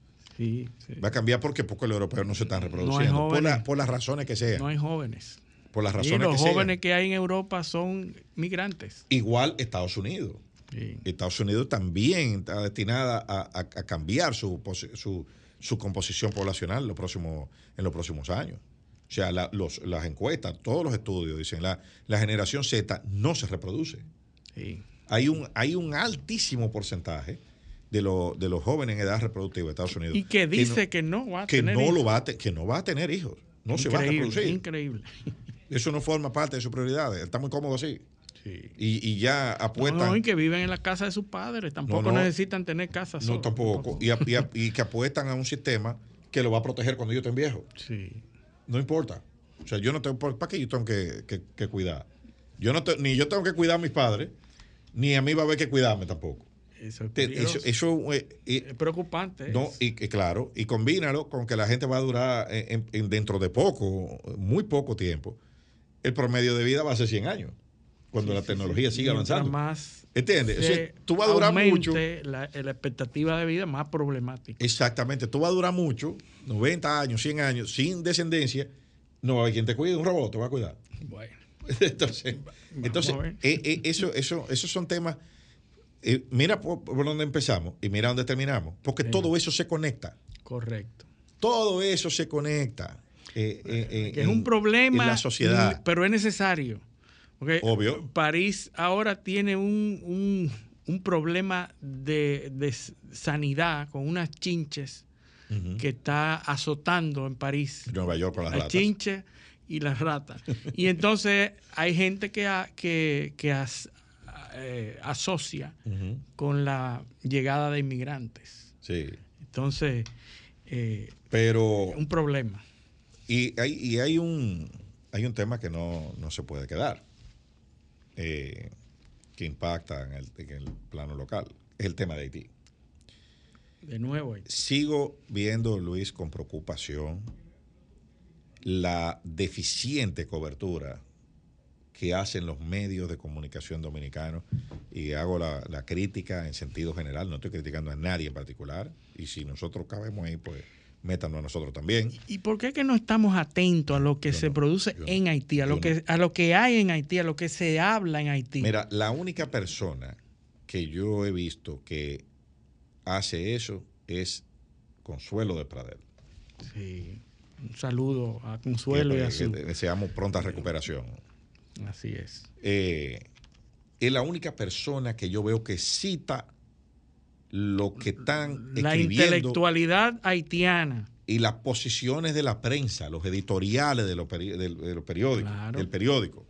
A: Va a cambiar porque, porque los europeos no se están reproduciendo,
B: no
A: por, la, por, las razones que sean.
B: No hay jóvenes.
A: Por las razones
B: y los
A: que
B: jóvenes
A: sean.
B: que hay en Europa son migrantes.
A: Igual Estados Unidos. Estados Unidos también está destinada a, cambiar su, su su composición poblacional en los próximos, en los próximos años. O sea, la, los, las encuestas, todos los estudios dicen la, la generación Z no se reproduce.
B: Sí.
A: Hay, un, hay un altísimo porcentaje de, lo, de los jóvenes en edad reproductiva de Estados Unidos.
B: Y que dice que no, que no va a
A: que
B: tener
A: no
B: hijos.
A: Lo va a te, que no va a tener hijos. No increíble, se va a reproducir.
B: Increíble.
A: Eso no forma parte de sus prioridades. Está muy cómodo así.
B: Sí.
A: Y, y, ya apuestan.
B: No, no, y que viven en la casa de sus padres, tampoco no, necesitan tener casa.
A: No, tampoco. Y, y, y, que apuestan a un sistema que lo va a proteger cuando yo estén viejo.
B: Sí.
A: No importa. O sea, yo no tengo. ¿Para qué yo tengo que, que, que cuidar? Yo no te, ni yo tengo que cuidar a mis padres, ni a mí va a haber que cuidarme tampoco.
B: Eso es,
A: eso, eso
B: eh, es preocupante.
A: No, y, y, claro, y combínalo con que la gente va a durar en, en, dentro de poco, muy poco tiempo. El promedio de vida va a ser 100 años cuando sí, la tecnología
B: sí,
A: sigue avanzando.
B: Más
A: ¿Entiendes? O sea, tú vas a durar mucho.
B: La, la, expectativa de vida más problemática.
A: Exactamente. Tú vas a durar mucho, 90 años, 100 años, sin descendencia. No va a haber quien te cuide, un robot te va a cuidar.
B: Bueno.
A: entonces, entonces eh, eh, eso, eso, esos son temas. Eh, mira por, por, donde empezamos y mira dónde terminamos. Porque sí. todo eso se conecta.
B: Correcto.
A: Todo eso se conecta.
B: que es un problema.
A: En la sociedad.
B: Pero es necesario. Porque
A: Obvio.
B: París ahora tiene un, un, un problema de, de, sanidad con unas chinches uh -huh. que está azotando en París.
A: Nueva York con las,
B: las
A: ratas.
B: chinches y las ratas. y entonces hay gente que, que, que as, eh, asocia uh -huh. con la llegada de inmigrantes.
A: Sí.
B: Entonces, eh,
A: pero
B: un problema.
A: Y hay, y hay un hay un tema que no, no se puede quedar eh, que impacta en el, en el, plano local. Es el tema de Haití.
B: De nuevo. Haití.
A: Sigo viendo, Luis, con preocupación la deficiente cobertura que hacen los medios de comunicación dominicanos y hago la, la crítica en sentido general, no estoy criticando a nadie en particular y si nosotros cabemos ahí, pues métanos a nosotros también.
B: ¿Y por qué que no estamos atentos a lo que
A: Yo
B: se
A: no,
B: produce
A: no,
B: en Haití, a lo, que, a lo que hay en Haití, a lo que se habla en Haití?
A: Mira, la única persona que yo he visto que hace eso es Consuelo de Pradel.
B: Sí. Un saludo a Consuelo y a
A: que
B: su.
A: deseamos pronta recuperación.
B: Así es.
A: Eh, es la única persona que yo veo que cita lo que están
B: La
A: escribiendo
B: intelectualidad haitiana.
A: y las posiciones de la prensa, los editoriales de los, peri- del- de los periódicos,
B: Claro.
A: del periódico.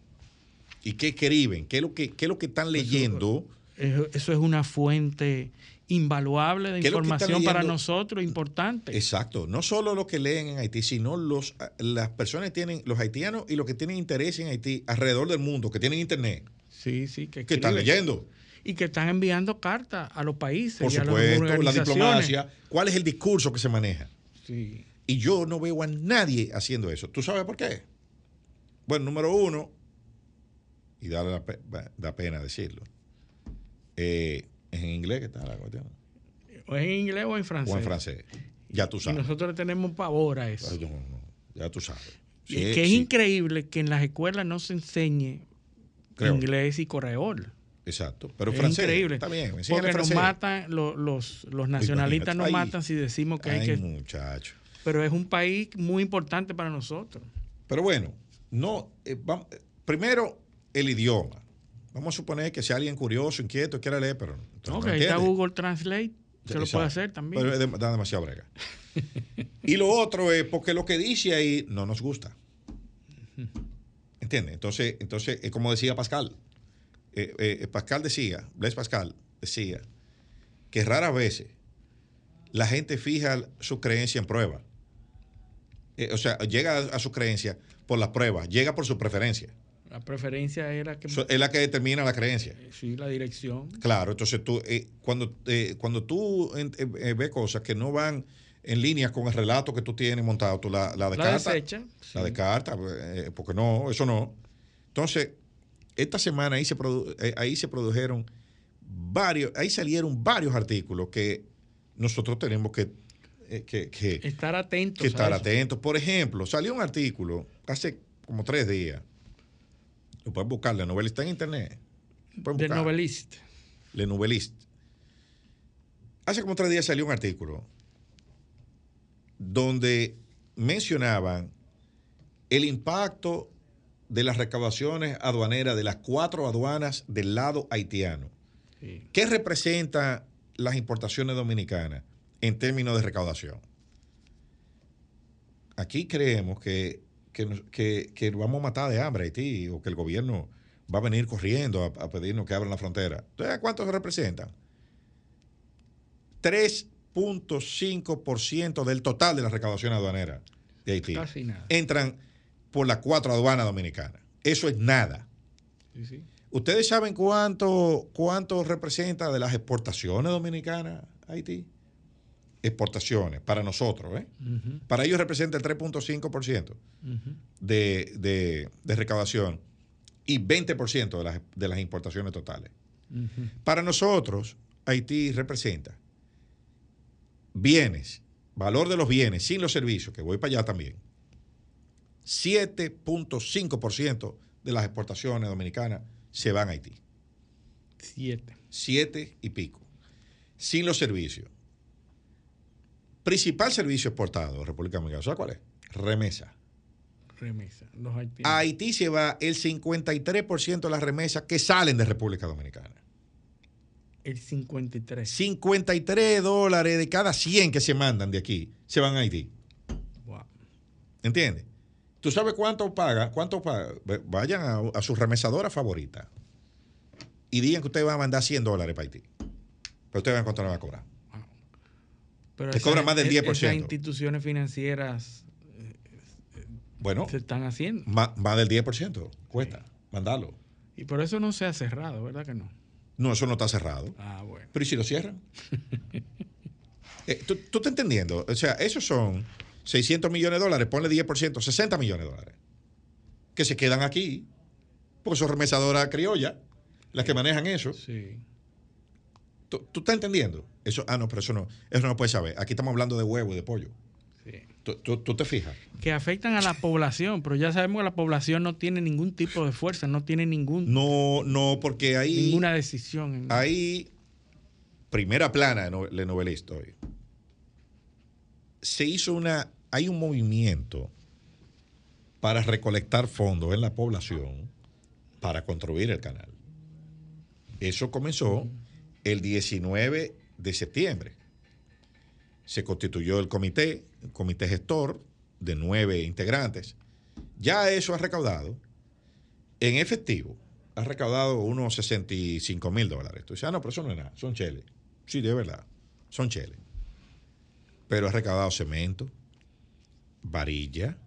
A: ¿Y qué escriben? ¿Qué es lo que, qué es lo que están leyendo?
B: Eso, eso es una fuente invaluable de
A: ¿Qué es lo que están
B: información para nosotros, importante.
A: Exacto, no solo lo que leen en Haití, sino los, las personas que tienen, los haitianos y los que tienen interés en Haití alrededor del mundo, que tienen internet,
B: Sí, sí, que,
A: que están leyendo.
B: Y que están enviando cartas a los países.
A: Por
B: y a las
A: supuesto, la diplomacia, cuál es el discurso que se maneja.
B: Sí.
A: Y yo no veo a nadie haciendo eso. ¿Tú sabes por qué? Bueno, número uno, y da, la da pena decirlo, eh, en inglés que está la cuestión,
B: O en inglés o en francés.
A: o en francés. Ya tú
B: Y
A: sabes.
B: nosotros le tenemos pavor a eso.
A: Ay, no, no, ya tú sabes.
B: Y es que es
A: sí,
B: increíble que en las escuelas no se enseñe inglés y coreol.
A: Exacto. Pero
B: es
A: francés.
B: increíble.
A: Está bien,
B: Porque nos matan, lo- los, los nacionalistas nos matan si decimos que hay
A: Ay,
B: que...
A: muchacho.
B: Pero es un país muy importante para nosotros.
A: Pero bueno, no, eh, vam- eh, primero el idioma. Vamos a suponer que si alguien curioso, inquieto, quiere leer, pero no
B: Ok,
A: lo
B: está. Google Translate. Se lo puede hacer también.
A: Pero es da demasiado brega. y lo otro es porque lo que dice ahí no nos gusta. ¿Entiendes? Entonces, entonces es como decía Pascal. Eh, eh, Pascal decía, Blaise Pascal decía, que raras veces la gente fija su creencia en prueba. Eh, o sea, llega a, a su creencia por las pruebas, llega por su preferencia.
B: La preferencia era que...
A: Eso es la que determina la creencia.
B: sí, la dirección.
A: Claro, entonces tú, eh, cuando, eh, cuando tú eh, eh, ves cosas que no van en línea con el relato que tú tienes montado, tú la, la
B: La
A: descartas.
B: desecha.
A: La
B: sí.
A: descartas, eh, porque no, eso no. Entonces, esta semana ahí se, produ- eh, ahí se produjeron varios, ahí salieron varios artículos que nosotros tenemos que, eh, que, que-
B: Estar atentos.
A: que estar atentos. Por ejemplo, salió un artículo hace como tres días. Lo pueden buscar, la novela está en internet. Buscar.
B: novelista.
A: Le Novelist. Hace como tres días salió un artículo donde mencionaban el impacto de las recaudaciones aduaneras de las cuatro aduanas del lado haitiano.
B: Sí.
A: ¿Qué representa las importaciones dominicanas en términos de recaudación? Aquí creemos que, que, que- que vamos a matar de hambre a Haití o que el gobierno va a venir corriendo a, a pedirnos que abran la frontera. ¿Entonces cuánto se representan? 3.5% del total de la recaudación aduanera de Haití.
B: Casi nada.
A: Entran por las cuatro aduanas dominicanas. Eso es nada.
B: Sí, sí.
A: ¿Ustedes saben cuánto, cuánto representa de las exportaciones dominicanas Haití? Exportaciones, para nosotros, ¿eh? Para ellos representa el 3.5%
B: ujú.
A: de, de, de recaudación y 20% de las, de las importaciones totales. Para nosotros, Haití representa bienes, valor de los bienes sin los servicios, que voy para allá también, 7.5% de las exportaciones dominicanas se van a Haití.
B: Siete.
A: Siete y pico. Sin los servicios. Principal servicio exportado de República Dominicana, ¿sabes cuál es? Remesa.
B: Remesa. Los haitianos.
A: A Haití se va el 53% de las remesas que salen de República Dominicana.
B: El 53.
A: 53 dólares de cada 100 que se mandan de aquí se van a Haití.
B: Wow.
A: ¿Entiendes? ¿Tú sabes cuánto paga? ¿Cuánto paga? Vayan a, a su remesadora favorita y digan que ustedes van a mandar 100 dólares para Haití. Pero ustedes van a encontrar a cobrar.
B: Pero
A: Te
B: esa-
A: cobran más del
B: e-
A: 10%.
B: Esas instituciones financieras
A: Bueno,
B: se están haciendo.
A: más, más del 10% cuesta mandarlo.
B: Y por eso no se ha cerrado, ¿verdad que no?
A: No, eso no está cerrado.
B: Ah, bueno.
A: Pero ¿y si lo cierran? Eh, ¿tú, tú estás entendiendo? O sea, esos son 600 millones de dólares, ponle 10%, 60 millones de dólares, que se quedan aquí porque son remesadoras criollas las que manejan eso.
B: Sí.
A: ¿Tú, tú estás entendiendo? Eso, ah, no, pero eso no, eso no puedes saber. Aquí estamos hablando de huevo y de pollo.
B: sí.
A: ¿Tú, tú- tú te fijas?
B: Que afectan a la población, pero ya sabemos que la población no tiene ningún tipo de fuerza, no tiene ningún,
A: No, no, porque ahí,
B: ninguna decisión.
A: ahí, primera plana de novelista hoy. Se hizo una, hay un movimiento para recolectar fondos en la población para construir el canal. Eso comenzó el 19 de septiembre. Se constituyó el comité, el comité gestor de nueve integrantes. Ya eso ha recaudado, en efectivo, ha recaudado unos 65 mil dólares. Tú dices, ah, no, pero eso no es nada, son cheles. Sí, de verdad, son cheles. Pero ha recaudado cemento, varilla,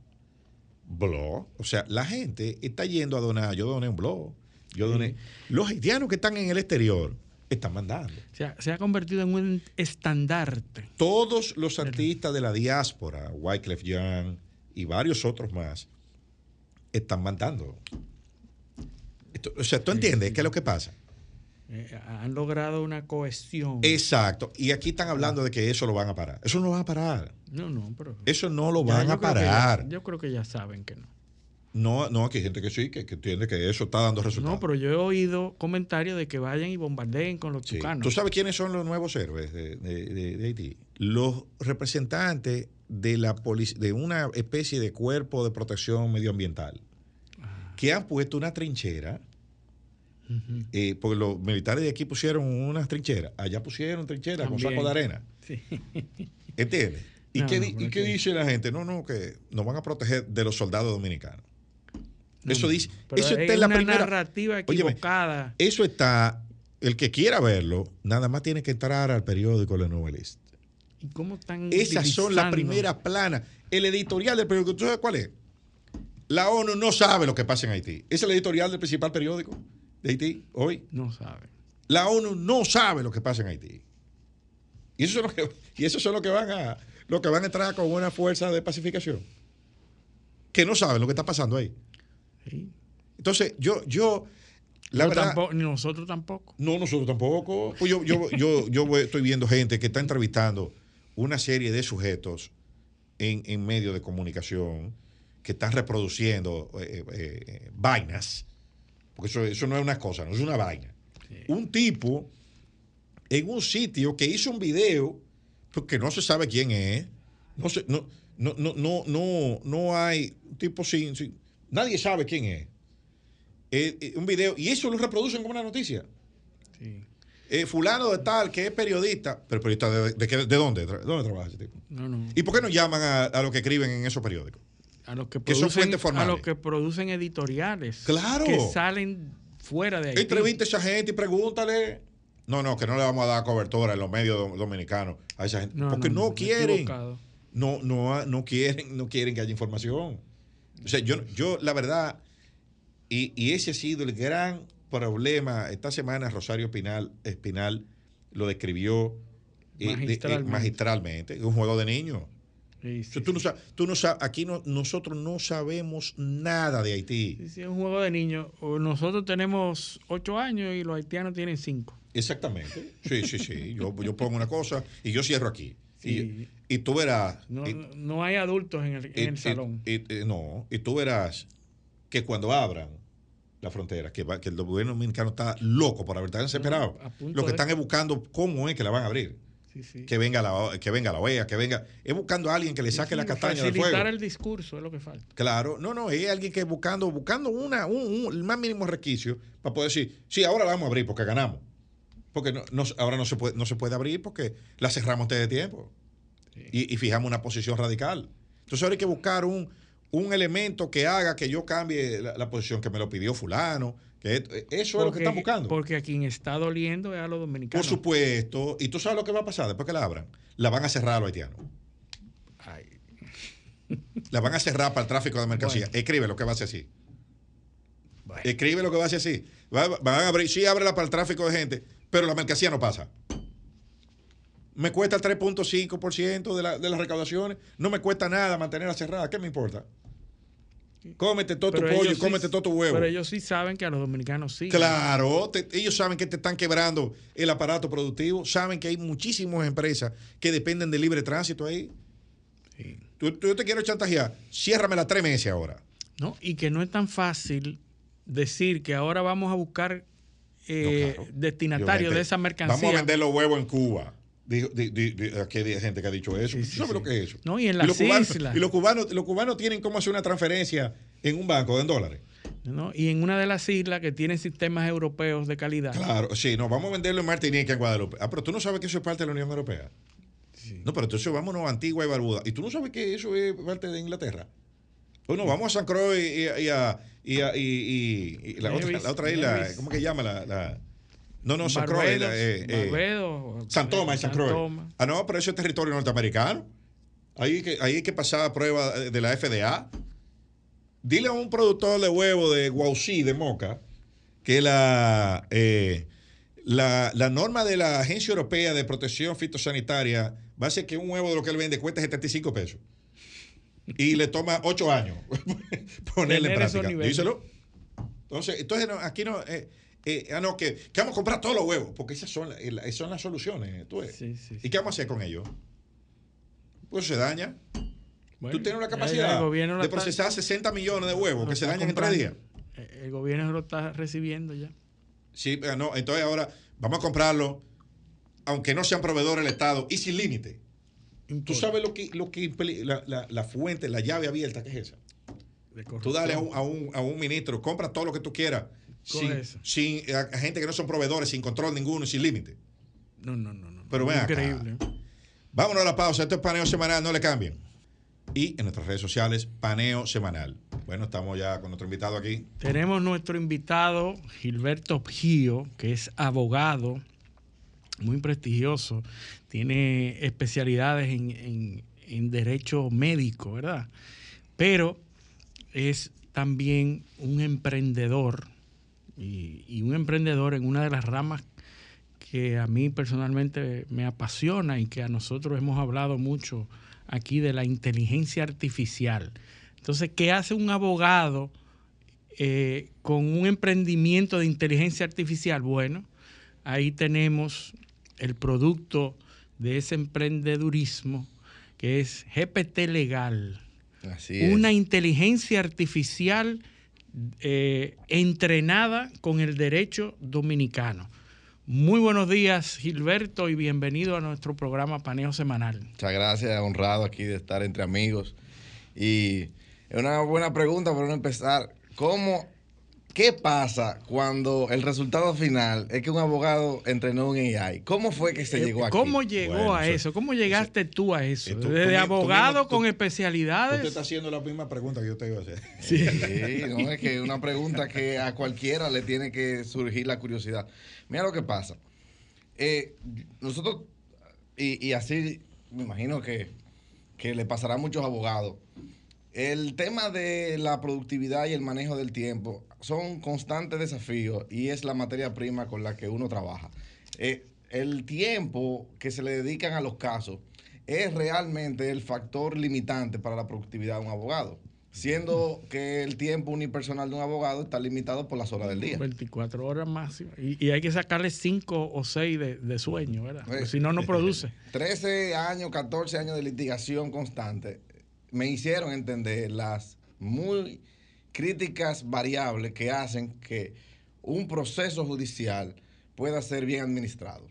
A: blog. O sea, la gente está yendo a donar. Yo doné un blog. Yo doné. Los haitianos que están en el exterior están mandando.
B: se, ha, se ha convertido en un estandarte.
A: Todos los artistas de la diáspora, Wyclef Young y varios otros más, están mandando. Esto- o sea, ¿tú entiendes qué es lo que pasa?
B: Eh, han logrado una cohesión.
A: Exacto. Y aquí están hablando de que eso lo van a parar. Eso no lo van a parar.
B: no, no, pero.
A: Eso no lo
B: Ya,
A: van a
B: ya-
A: parar.
B: yo creo que ya saben que no.
A: No, no, aquí hay gente que sí, que, que entiende que eso está dando resultados.
B: No, pero yo he oído comentarios de que vayan y bombardeen con los
A: Sí.
B: tucanos.
A: ¿Tú sabes quiénes son los nuevos héroes de, de- de- de Haití? Los representantes de, la de una especie de cuerpo de protección medioambiental
B: Ah.
A: que han puesto una trinchera, eh, porque los militares de aquí pusieron unas trincheras, allá pusieron trincheras con saco de arena.
B: Sí.
A: ¿Entiendes? ¿Y,
B: No,
A: qué,
B: no,
A: y qué dice la gente? No, no, que nos van a proteger de los soldados dominicanos. Eso dice,
B: pero
A: eso
B: es
A: está en la
B: una
A: primera.
B: narrativa
A: Óyeme,
B: equivocada.
A: Eso está, el que quiera verlo, nada más tiene que entrar al periódico Le Novelista.
B: ¿Y cómo están
A: Esas son las primeras planas. El editorial del periódico, ¿tú sabes cuál es? La ONU no sabe lo que pasa en Haití. Es el editorial del principal periódico de Haití hoy.
B: No saben.
A: La ONU no sabe lo que pasa en Haití. Y eso es lo que, y eso son los que van a lo que van a entrar con una fuerza de pacificación. Que no saben lo que está pasando ahí. Entonces, yo, yo, la verdad.
B: tampoco- nosotros tampoco.
A: No, nosotros tampoco. Pues yo, yo, yo, yo estoy viendo gente que está entrevistando una serie de sujetos en, en medios de comunicación que están reproduciendo eh, eh, eh, vainas. Porque eso, eso no es una cosa, no es una vaina. Un tipo en un sitio que hizo un video porque no se sabe quién es. No, se- no, no, no, no, no, no hay un tipo sin, sin- Nadie sabe quién es. Eh, eh, un video, y eso lo reproducen como una noticia.
B: Sí.
A: Eh, fulano de tal, que es periodista, pero periodista de, de, de dónde, dónde trabaja ese tipo.
B: No, no.
A: ¿Y por qué no llaman a, a los que escriben en esos periódicos?
B: A los que
A: que son
B: producen, a los que producen editoriales.
A: Claro.
B: Que salen fuera de ahí.
A: Entrevista a esa gente y pregúntale. No, no, que no le vamos a dar cobertura en los medios do- dominicanos a esa gente. porque no, quieren. No, no, no quieren, no quieren que haya información. O sea, yo, yo la verdad, y, y ese ha sido el gran problema. Esta semana Rosario Espinal, Espinal lo describió eh, eh,
B: Magistralmente.
A: Es un juego de niños.
B: Sí,
A: O
B: sí,
A: sea, tú no
B: sí.
A: sabes, tú no sabes, aquí no, nosotros no sabemos nada de Haití.
B: Sí, es un juego de niños. Nosotros tenemos ocho años y los haitianos tienen cinco.
A: Exactamente. Sí, sí, sí. Yo, yo pongo una cosa y yo cierro aquí.
B: Sí.
A: Y, y tú verás.
B: No,
A: y-
B: no- no hay adultos en el, en
A: y-
B: el salón.
A: y- y- no, y tú verás que cuando abran la frontera, que, va- que el gobierno dominicano está loco por abrir, están desesperados.
B: a punto
A: Lo que
B: de-
A: están es buscando cómo es que la van a abrir.
B: Sí, sí.
A: Que venga la, que venga la OEA, que venga. Es buscando a alguien que le saque la castaña del
B: facilitar
A: fuego.
B: el discurso es lo que falta.
A: Claro, no, no, es alguien que buscando, buscando una, un, un- el más mínimo resquicio para poder decir, sí, ahora la vamos a abrir porque ganamos. Porque no, no- ahora no se, puede, no se puede abrir porque la cerramos antes de tiempo. Y, y fijamos una posición radical. Entonces ahora hay que buscar un, un elemento que haga que yo cambie la, la posición que me lo pidió fulano. Que es- eso es lo que están buscando.
B: Porque a quien está doliendo es a los
A: Por
B: dominicanos.
A: supuesto. Y tú sabes lo que va a pasar después que la abran. La van a cerrar a los haitianos.
B: Ay,
A: La van a cerrar para el tráfico de mercancía.
B: Bueno.
A: Escribe lo que va a ser así.
B: bueno.
A: Escribe lo que va a ser así. Va- van a abrir, sí, ábrela para el tráfico de gente, pero la mercancía no pasa. Me cuesta el 3.5% de, la- de las recaudaciones. No me cuesta nada mantenerla cerrada. ¿Qué me importa? Cómete todo tu pollo
B: sí-
A: cómete todo tu huevo.
B: Pero ellos sí saben que a los dominicanos sí.
A: Claro, te- ellos saben que te están quebrando el aparato productivo, saben que hay muchísimas empresas que dependen de libre tránsito ahí. Tú, tú- yo te quiero chantajear, ciérramela tres meses ahora.
B: ¿no? Y que no es tan fácil decir que ahora vamos a buscar eh,
A: No, claro.
B: destinatarios
A: Digo,
B: de esa mercancía.
A: Vamos a vender los huevos en Cuba. Dijo- di- di- di- aquí hay gente que ha dicho eso.
B: Sí,
A: ¿Tú
B: sí,
A: sabes
B: sí.
A: lo que es eso?
B: No, y en
A: los
B: las
A: cubanos,
B: islas.
A: y los cubanos, los cubanos tienen cómo hacer una transferencia en un banco en dólares.
B: ¿no? Y en una de las islas que tienen sistemas europeos de calidad.
A: Claro, sí, no, vamos a venderlo en Martinica, en Guadalupe. Ah, pero tú no sabes que eso es parte de la Unión Europea. No, pero entonces vámonos a Antigua y Barbuda. ¿Y tú no sabes que eso es parte de Inglaterra? Bueno, vamos a San Croix y, a, y, a- y- la, otra,
B: Nevis,
A: la otra isla,
B: Nevis.
A: ¿cómo que llama la...? la- no, no, San Croix. Eh, eh, San Tomás y San Croix. Ah, no, pero eso es territorio norteamericano. Ahí hay que, ahí hay que pasar a prueba de la FDA. Dile a un productor de huevo de Guausí, de Moca, que la, eh, la, la norma de la Agencia Europea de Protección Fitosanitaria va a ser que un huevo de lo que él vende cueste 75 pesos. Y le toma 8 años ponerle en práctica. Díselo. Entonces, entonces no, aquí no. eh, eh, ah, no, que, que vamos a comprar todos los huevos, porque esas son, la- esas son las soluciones. ¿tú?
B: Sí.
A: ¿Y qué vamos a hacer con ellos? Pues se daña.
B: Bueno,
A: Tú tienes la capacidad de procesar 60 millones de huevos que se dañan en tres días.
B: Eh, El gobierno lo está recibiendo ya.
A: Sí, pero no, entonces ahora vamos a comprarlo, aunque no sean proveedores del Estado y sin límite. Tú sabes lo que, lo que la, la- la fuente, la llave abierta que es esa. Tú dale a un, a un- a un ministro, compra todo lo que tú quieras, sin, sin a, a gente que no son proveedores, sin control ninguno y sin límite.
B: No, no, no. no.
A: Pero ven acá.
B: Increíble.
A: Vámonos a la pausa. Esto es paneo semanal, no le cambien. Y en nuestras redes sociales, paneo semanal. Bueno, estamos ya con nuestro invitado aquí.
B: Tenemos nuestro invitado Gilberto Gio, que es abogado muy prestigioso, tiene especialidades en, en- derecho médico, ¿verdad? Pero es también un emprendedor y, y un emprendedor en una de las ramas que a mí personalmente me apasiona y que a nosotros hemos hablado mucho aquí de la inteligencia artificial. Entonces, ¿qué hace un abogado eh, con un emprendimiento de inteligencia artificial? Bueno, ahí tenemos el producto de ese emprendedurismo que es GPT Legal,
G: Así es.
B: una inteligencia artificial eh, entrenada con el derecho dominicano. Muy buenos días, Gilberto, y bienvenido a nuestro programa Paneo Semanal.
G: Muchas gracias, honrado aquí de estar entre amigos. Y es una buena pregunta para uno empezar. ¿Cómo, qué pasa cuando el resultado final es que un abogado entrenó un AI? ¿Cómo fue que se
B: Eh,
G: llegó aquí?
B: ¿Cómo llegó
A: Bueno,
B: a
A: eso-?
B: ¿Cómo llegaste tú a eso?
A: Tú-
B: Desde
A: tú
B: abogado
A: tú-
B: con
A: Usted
B: especialidades.
A: está haciendo la misma pregunta que yo te iba a hacer.
G: Sí, no, es que es una pregunta que a cualquiera le tiene que surgir la curiosidad. Mira lo que pasa. Eh, nosotros, y, y así me imagino que, que le pasará a muchos abogados, el tema de la productividad y el manejo del tiempo son constantes desafíos y es la materia prima con la que uno trabaja. Eh, el tiempo que se le dedican a los casos es realmente el factor limitante para la productividad de un abogado, siendo que el tiempo unipersonal de un abogado está limitado por las horas del día.
B: 24 horas máximo. Y, y hay que sacarle 5 o 6 de, de sueño, ¿verdad? Porque
G: Eh.
B: si no, no produce.
G: 13 años, 14 años de litigación constante me hicieron entender las muy críticas variables que hacen que un proceso judicial pueda ser bien administrado.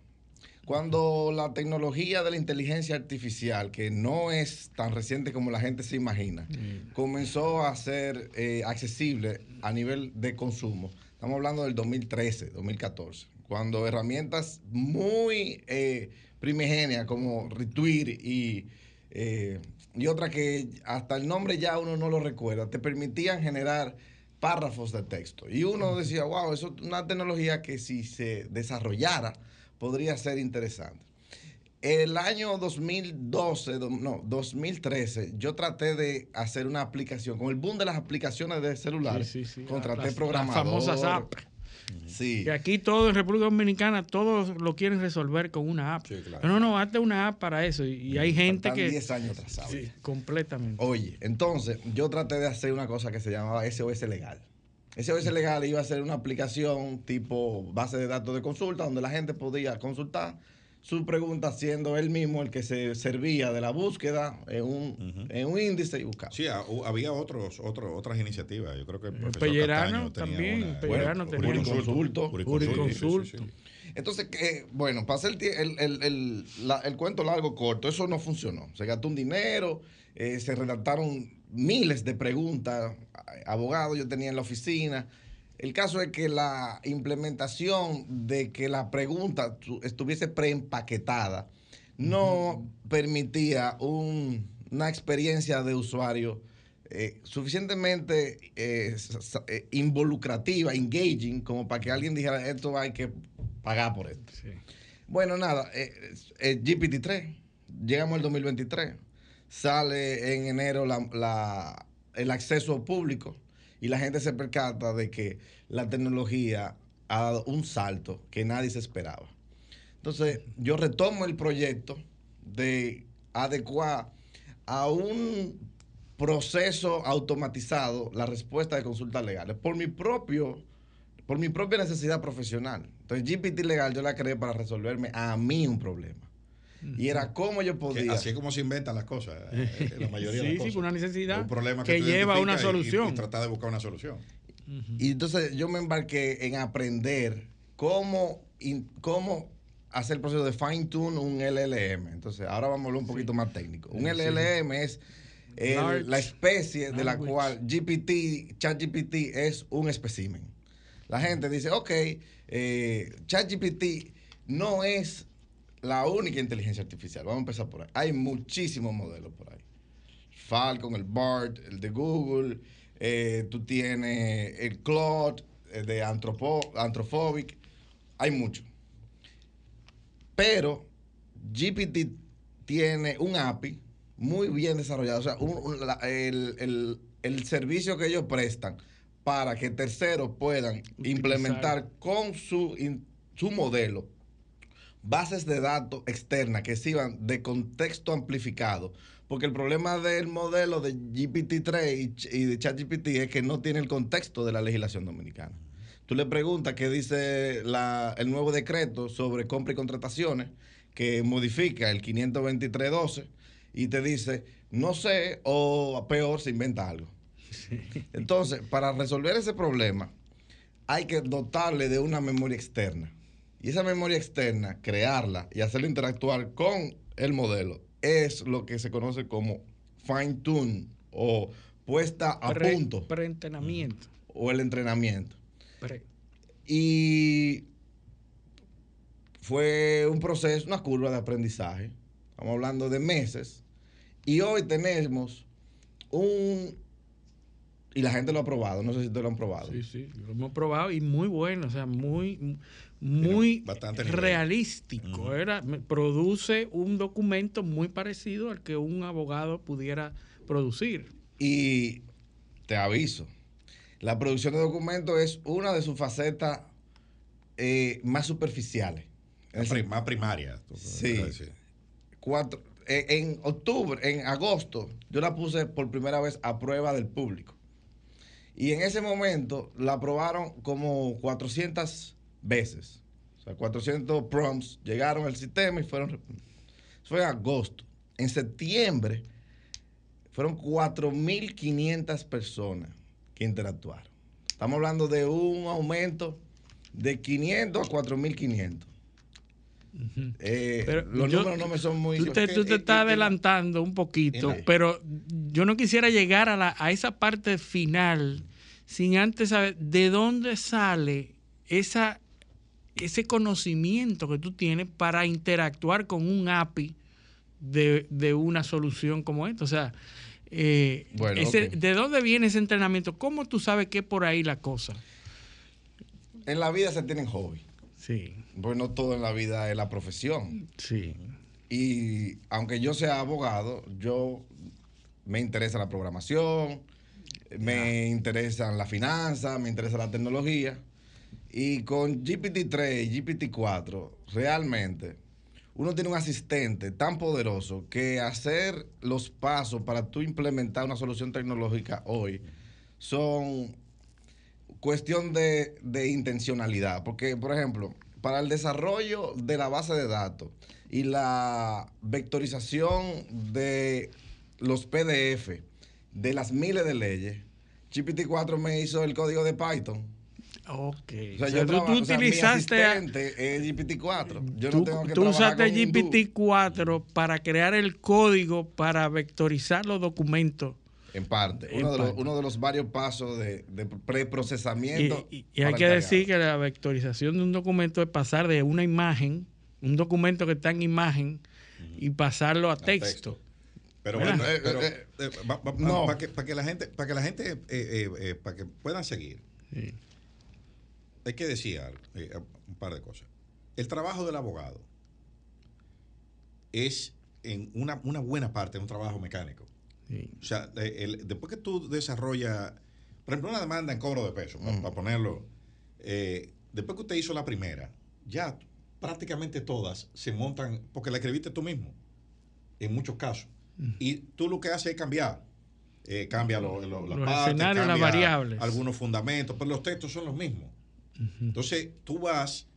G: Cuando la tecnología de la inteligencia artificial, que no es tan reciente como la gente se imagina, comenzó a ser eh, accesible a nivel de consumo, estamos hablando del 2013, 2014, cuando herramientas muy eh, primigenias como Retweet y, eh, y otra que hasta el nombre ya uno no lo recuerda, te permitían generar párrafos de texto. Y uno decía, wow, eso es una tecnología que si se desarrollara podría ser interesante. El año 2012, do- no, 2013, yo traté de hacer una aplicación, con el boom de las aplicaciones de celulares,
B: Sí, sí, sí.
G: contraté
B: Las- las
G: programadores.
B: famosas apps.
G: Sí.
B: Y aquí todo en República Dominicana, todos lo quieren resolver con una app.
A: Sí, claro.
B: No, no, hazte una app para eso. Y, y hay gente
G: Están
B: que...
G: 10 años atrasados.
B: Sí, completamente.
G: Oye, entonces yo traté de hacer una cosa que se llamaba SOS Legal. SOS Legal iba a ser una aplicación tipo base de datos de consulta donde la gente podía consultar sus preguntas siendo él mismo el que se servía de la búsqueda en un, en un índice y buscaba.
A: Sí, había otros, otros, otras iniciativas. Yo creo que el profesor
B: Pellerano
A: tenía
B: también,
A: una-
B: Pellerano tenía
A: sí, sí, sí.
G: Entonces, que, bueno, para hacer el, el, el- el- la- el cuento largo corto, eso no funcionó. Se gastó un dinero, eh, se redactaron miles de preguntas, abogados yo tenía en la oficina. El caso es que la implementación de que la pregunta tu- estuviese preempaquetada no permitía un- una experiencia de usuario eh, suficientemente eh, eh, involucrativa, engaging, como para que alguien dijera, esto hay que pagar por esto.
B: Sí.
G: Bueno, nada, eh, eh, GPT-3, llegamos al 2023, sale en enero la- la- el acceso público y la gente se percata de que la tecnología ha dado un salto que nadie se esperaba. Entonces, yo retomo el proyecto de adecuar a un proceso automatizado la respuesta de consultas legales por mi propio por mi propia necesidad profesional. Entonces, GPT legal yo la creé para resolverme a mí un problema. Y era cómo yo
A: Que
G: podía.
A: así es como se inventan las cosas. eh, La mayoría de
B: Sí,
A: las
B: sí,
A: cosas.
B: con una necesidad
A: Un problema
B: que lleva a una
A: identificas y- y-
B: solución.
A: Y, tratar de buscar una solución.
G: Y entonces yo me embarqué en aprender cómo, in- cómo hacer el proceso de fine tune un LLM. Entonces, ahora vamos a hablar un poquito más técnico. Un LLM es el-
B: Large
G: la especie de la cual GPT, ChatGPT es un espécimen. La gente dice, ok, eh, ChatGPT no es la única inteligencia artificial. Vamos a empezar por ahí. Hay muchísimos modelos por ahí. Falcon, el BART, el de Google, eh, tú tienes el Claude eh, de Anthropo- Anthrophobic, hay muchos. Pero GPT tiene un API muy bien desarrollado, o sea, un- un- la- el, el- el servicio que ellos prestan para que terceros puedan
B: Utilizar.
G: implementar con su, in- su modelo bases de datos externas que sirvan de contexto amplificado. Porque el problema del modelo de GPT-3 y, de ChatGPT es que no tiene el contexto de la legislación dominicana. Tú le preguntas qué dice la- el nuevo decreto sobre compra y contrataciones que modifica el 523.12 y te dice, no sé, o peor, se inventa algo. Entonces, para resolver ese problema, hay que dotarle de una memoria externa. Y esa memoria externa, crearla y hacerlo interactuar con el modelo, es lo que se conoce como fine tune o puesta a
B: Pre-
G: punto
B: Preentrenamiento.
G: o el entrenamiento.
B: Pre-
G: Y fue un proceso, una curva de aprendizaje. Estamos hablando de meses. Y hoy tenemos un... Y la gente lo ha probado, no sé si ustedes lo han probado.
B: Sí, sí, lo hemos probado y muy bueno, o sea, muy, muy
A: bastante
B: realístico. Era, produce un documento muy parecido al que un abogado pudiera producir.
G: Y te aviso, la producción de documentos es una de sus facetas eh, más superficiales.
A: Más
G: Es
A: pri- Más primaria.
G: Sí. cuatro, eh, en octubre, en agosto, yo la puse por primera vez a prueba del público. Y en ese momento la aprobaron como 400 veces. O sea, 400 prompts llegaron al sistema y fueron... Eso fue en agosto. En septiembre fueron 4.500 personas que interactuaron. Estamos hablando de un aumento de 500 a 4.500. Eh,
B: Pero
G: los
B: yo-
G: números no me son muy...
B: Tú te, tú te
A: eh,
B: estás
A: eh,
B: adelantando un poquito, pero yo no quisiera llegar a, la, a esa parte final sin antes saber de dónde sale esa, ese conocimiento que tú tienes para interactuar con un API de, de una solución como esta. O sea, eh,
G: Bueno,
B: ese-. ¿de dónde viene ese entrenamiento? ¿Cómo tú sabes que es por ahí la cosa?
G: En la vida se tienen hobby.
B: Sí,
G: Pues no todo en la vida es la profesión.
B: sí.
G: Y aunque yo sea abogado, yo me interesa la programación, me interesan las finanzas, me interesa la tecnología. Y con GPT-3 y GPT-4, realmente, uno tiene un asistente tan poderoso que hacer los pasos para tú implementar una solución tecnológica hoy son cuestión de, de intencionalidad. Porque, por ejemplo, para el desarrollo de la base de datos y la vectorización de los PDF de las miles de leyes, GPT-4 me hizo el código de Python.
B: Ok.
G: O sea,
B: O sea,
G: yo
B: tú,
G: trabajo-
B: tú
G: o sea, mi
B: utilizaste.
G: es GPT-4. Yo
B: tú
G: no tengo que
B: tú usaste
G: con hindú.
B: GPT-4 para crear el código para vectorizar los documentos.
G: En parte.
B: En
G: Uno, de los,
B: parte.
G: uno de los varios pasos de, de preprocesamiento.
B: y- y hay que decir que la vectorización de un documento es pasar de una imagen, un documento que está en imagen, y pasarlo a texto.
A: Pero bueno,
G: Eh,
A: pero,
G: eh,
A: eh, va- va-
G: no.
A: para que, para que la gente, para que la gente, eh, eh, eh, para que puedan seguir,
B: Sí.
A: Hay que decir algo, eh, un par de cosas. El trabajo del abogado es en una, una buena parte un trabajo mecánico.
B: Sí.
A: O sea, eh, el- después que tú desarrollas, por ejemplo, una demanda en cobro de peso, para, ponerlo, eh, después que usted hizo la primera, ya prácticamente todas se montan, porque la escribiste tú mismo, en muchos casos. Y tú lo que haces es cambiar. Eh, cambia lo- lo- las
B: Los
A: partes,
B: escenarios, las
A: cambia
B: variables.
A: Algunos fundamentos, pero los textos son los mismos. Entonces, tú vas,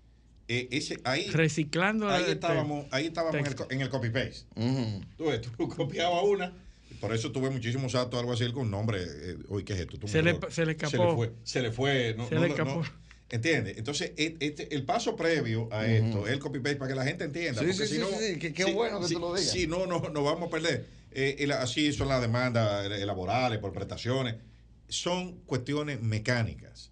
A: eh, ese, ahí,
B: Reciclando
A: ahí
B: el
A: estábamos, ahí estábamos en el,
B: texto.
A: co- en el copy-paste. Tú, tú copiabas una. y Por eso tuve muchísimos actos, algo así, con nombre. Eh, Oye, ¿qué es esto? Tú
B: Se le- se le
A: Se
B: escapó.
A: le fue. Se le fue. No,
B: Se
A: no
B: le
A: lo-
B: escapó.
A: no. ¿Entiendes? Entonces, e- este- el paso previo a esto es el copy-paste para que la gente entienda.
G: Sí,
A: porque
G: sí,
A: si
G: sí,
A: no-
G: sí, qué- qué
A: si-
G: bueno que
A: si-
G: tú lo digas.
A: Si no, no, no vamos a perder. Eh, así son las demandas laborales por prestaciones. Son cuestiones mecánicas.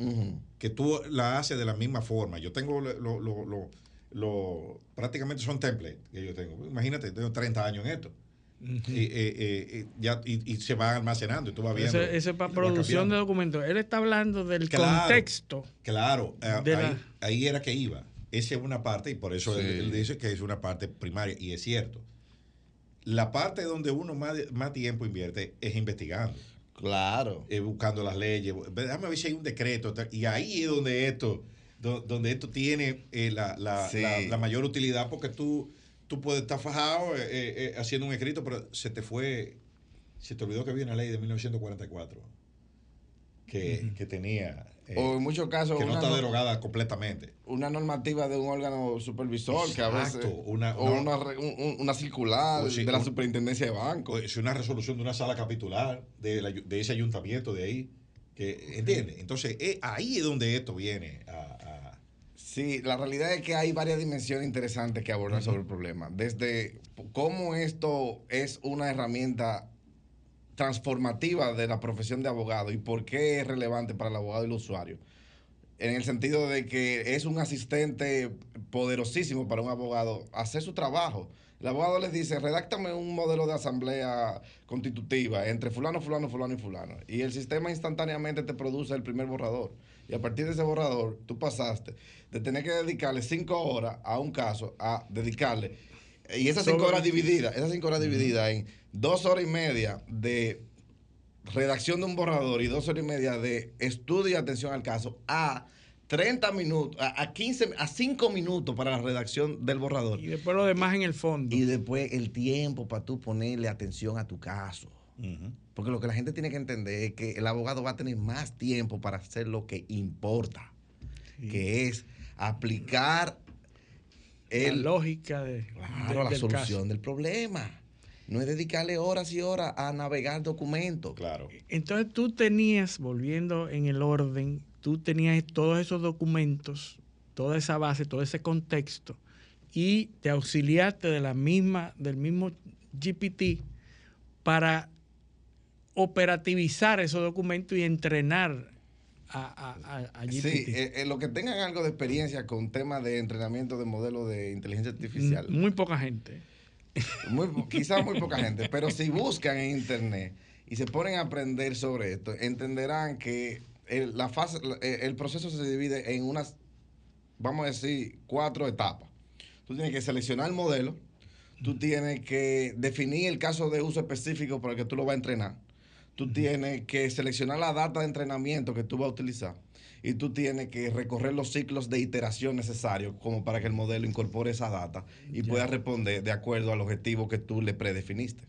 A: Que tú la haces de la misma forma. Yo tengo lo, lo- lo- lo- prácticamente son templates que yo tengo. Imagínate, tengo 30 años en esto. Y, eh, eh, eh, ya, y, y se va almacenando y tú vas viendo.
B: Eso es para producción de documentos. Él está hablando del
A: Claro.
B: contexto.
A: Claro, eh, ahí,
B: la-
A: ahí era que iba. Esa es una parte y por eso
G: Sí.
A: él, él dice que es una parte primaria y es cierto. La parte donde uno más, más tiempo invierte es investigando.
G: Claro.
A: eh, buscando las leyes. Déjame ver si hay un decreto. Y ahí es donde esto, do- donde esto tiene eh, la, la-
G: Sí.
A: la- la mayor utilidad, porque tú, tú puedes estar fajado eh, haciendo un escrito, pero se te fue, se te olvidó que había una ley de 1944 que, que tenía, eh,
G: O en muchos casos,
A: que no
G: una,
A: está derogada completamente.
G: una normativa de un órgano supervisor que a veces.
A: Una-
G: o una, re- un- una circular
A: O
G: de la
A: un-
G: superintendencia de banco.
A: Es una resolución de una sala capitular de, la- de ese ayuntamiento de ahí. Que, ¿Entiendes? Entonces, eh, ahí es donde esto viene a- a
G: Sí, la realidad es que hay varias dimensiones interesantes que abordar sobre el problema. Desde cómo esto es una herramienta transformativa de la profesión de abogado y por qué es relevante para el abogado y el usuario. En el sentido de que es un asistente poderosísimo para un abogado hacer su trabajo. El abogado les dice, redáctame un modelo de asamblea constitutiva entre fulano, fulano, fulano y fulano. Y el sistema instantáneamente te produce el primer borrador. Y a partir de ese borrador, tú pasaste de tener que dedicarle cinco horas a un caso a dedicarle. Y esas cinco horas divididas, esas cinco horas divididas en dos horas y media de redacción de un borrador y dos horas y media de estudio y atención al caso a 30 minutos, a, a 15, a 5 minutos para la redacción del borrador.
B: Y después lo demás en el fondo.
G: Y después el tiempo para tú ponerle atención a tu caso. Porque lo que la gente tiene que entender es que el abogado va a tener más tiempo para hacer lo que importa, que es aplicar
B: la
G: el,
B: lógica de,
G: claro,
B: de-
G: la
B: del
G: solución
B: caso.
G: del problema. No es dedicarle horas y horas a navegar documentos.
A: Claro.
B: Entonces tú tenías, volviendo en el orden, tú tenías todos esos documentos, toda esa base, todo ese contexto, y te auxiliaste de la misma, del mismo GPT para operativizar esos documentos y entrenar a, a, a- a GPT.
G: Sí, eh, eh, los que tengan algo de experiencia con temas de entrenamiento de modelos de inteligencia artificial,
B: Muy poca gente.
G: muy, quizás muy poca gente, pero si buscan en internet y se ponen a aprender sobre esto, entenderán que el, la fase, eh, el proceso se divide en unas, vamos a decir, cuatro etapas. Tú tienes que seleccionar el modelo, tú tienes que definir el caso de uso específico para el que tú lo vas a entrenar, tú tienes que seleccionar la data de entrenamiento que tú vas a utilizar y tú tienes que recorrer los ciclos de iteración necesarios como para que el modelo incorpore esa data y pueda responder de acuerdo al objetivo que tú le predefiniste.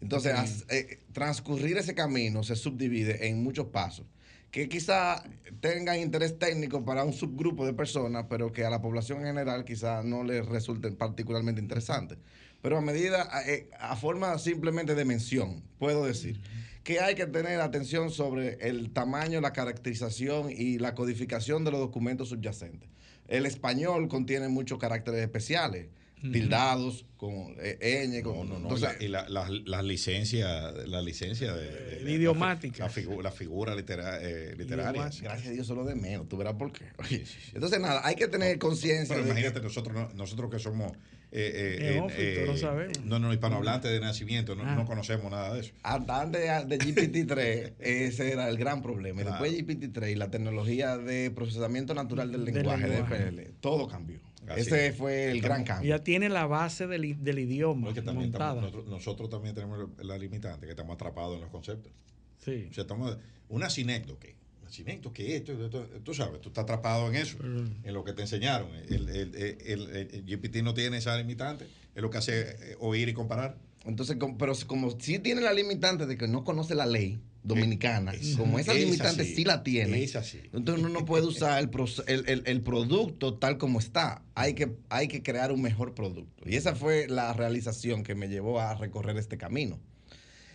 G: Entonces, as- eh, transcurrir ese camino se subdivide en muchos pasos que quizá tengan interés técnico para un subgrupo de personas, pero que a la población en general quizá no les resulten particularmente interesantes. Pero a medida, a, eh, a forma simplemente de mención, puedo decir que hay que tener atención sobre el tamaño, la caracterización y la codificación de los documentos subyacentes. El español contiene muchos caracteres especiales, tildados, con eh, ñ, con...
A: No, no, no.
G: entonces,
A: y la, y la, la- la licencia, la licencia de, de- de-
B: idiomática.
A: La, figu- la figura litera- eh, literaria.
B: Idiomática.
G: Gracias a Dios solo de menos, tú verás por qué. Oye, Entonces, nada, hay que tener conciencia.
A: Pero
G: de que-
A: imagínate nosotros, no- nosotros que somos eh, eh,
B: Neófitos, no sabemos.
A: no, no, hispanohablantes de nacimiento, no,
B: Ah.
A: no conocemos nada de eso.
G: Hasta antes de, de GPT-3, ese era el gran problema. Y
A: Claro.
G: después de GPT-3 y la tecnología de procesamiento natural del
B: Del
G: lenguaje,
B: lenguaje.
G: de PL, todo cambió.
A: Así
G: ese
A: es.
G: fue el gran cambio.
B: Ya tiene la base del, del idioma
A: Porque también estamos-
B: montada.
A: nosotros, nosotros también tenemos la limitante, que estamos atrapados en los conceptos.
B: Sí.
A: O sea, estamos, una sinécdoque. Una sinécdoque, esto, esto, tú sabes, tú estás atrapado en eso, en lo que te enseñaron. El, el, el- el- el GPT no tiene esa limitante, es lo que hace eh, oír y comparar.
G: Entonces, pero como sí tiene la limitante de que no conoce la ley dominicana,
A: Es-
G: como esa
A: es
G: limitante sí la tiene,
A: es así.
G: entonces uno no puede usar el, el, el- el producto tal como está. Hay que, hay que crear un mejor producto. Y esa fue la realización que me llevó a recorrer este camino.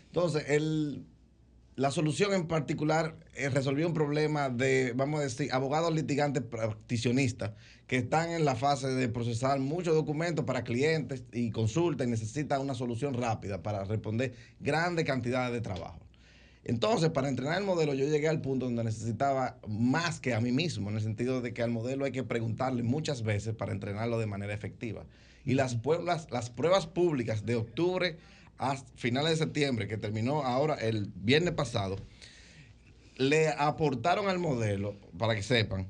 G: Entonces, el, la solución en particular eh, resolvió un problema de, vamos a decir, abogados litigantes practicionistas que están en la fase de procesar muchos documentos para clientes y consultas y necesitan una solución rápida para responder grandes cantidades de trabajo. Entonces, para entrenar el modelo, yo llegué al punto donde necesitaba más que a mí mismo, en el sentido de que al modelo hay que preguntarle muchas veces para entrenarlo de manera efectiva. Y las pruebas, las pruebas públicas de octubre a finales de septiembre, que terminó ahora el viernes pasado, le aportaron al modelo, para que sepan,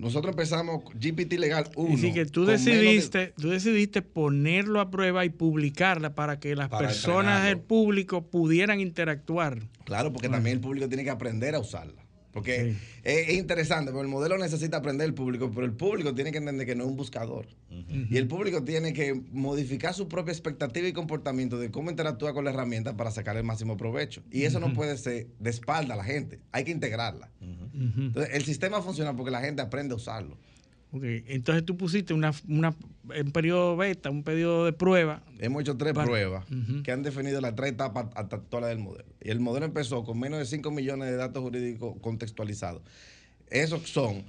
G: nosotros empezamos GPT Legal 1.
B: Y sí que tú
G: menos de-
B: decidiste, tú decidiste ponerlo a prueba y publicarla para que las
A: Para
B: personas del público pudieran interactuar.
G: Claro, porque también el público tiene que aprender a usarla. Porque
B: Sí.
G: es, es interesante, porque el modelo necesita aprender el público, pero el público tiene que entender que no es un buscador. Y el público tiene que modificar su propia expectativa y comportamiento de cómo interactúa con la herramienta para sacar el máximo provecho. Y eso no puede ser de espalda a la gente, hay que integrarla. Entonces, el sistema funciona porque la gente aprende a usarlo.
B: Ok, Entonces tú pusiste una, una, un periodo beta, un periodo de prueba.
G: Hemos hecho tres
B: Para-
G: pruebas que han definido las tres etapas actuales del modelo. Y el modelo empezó con menos de 5 millones de datos jurídicos contextualizados. Esos son,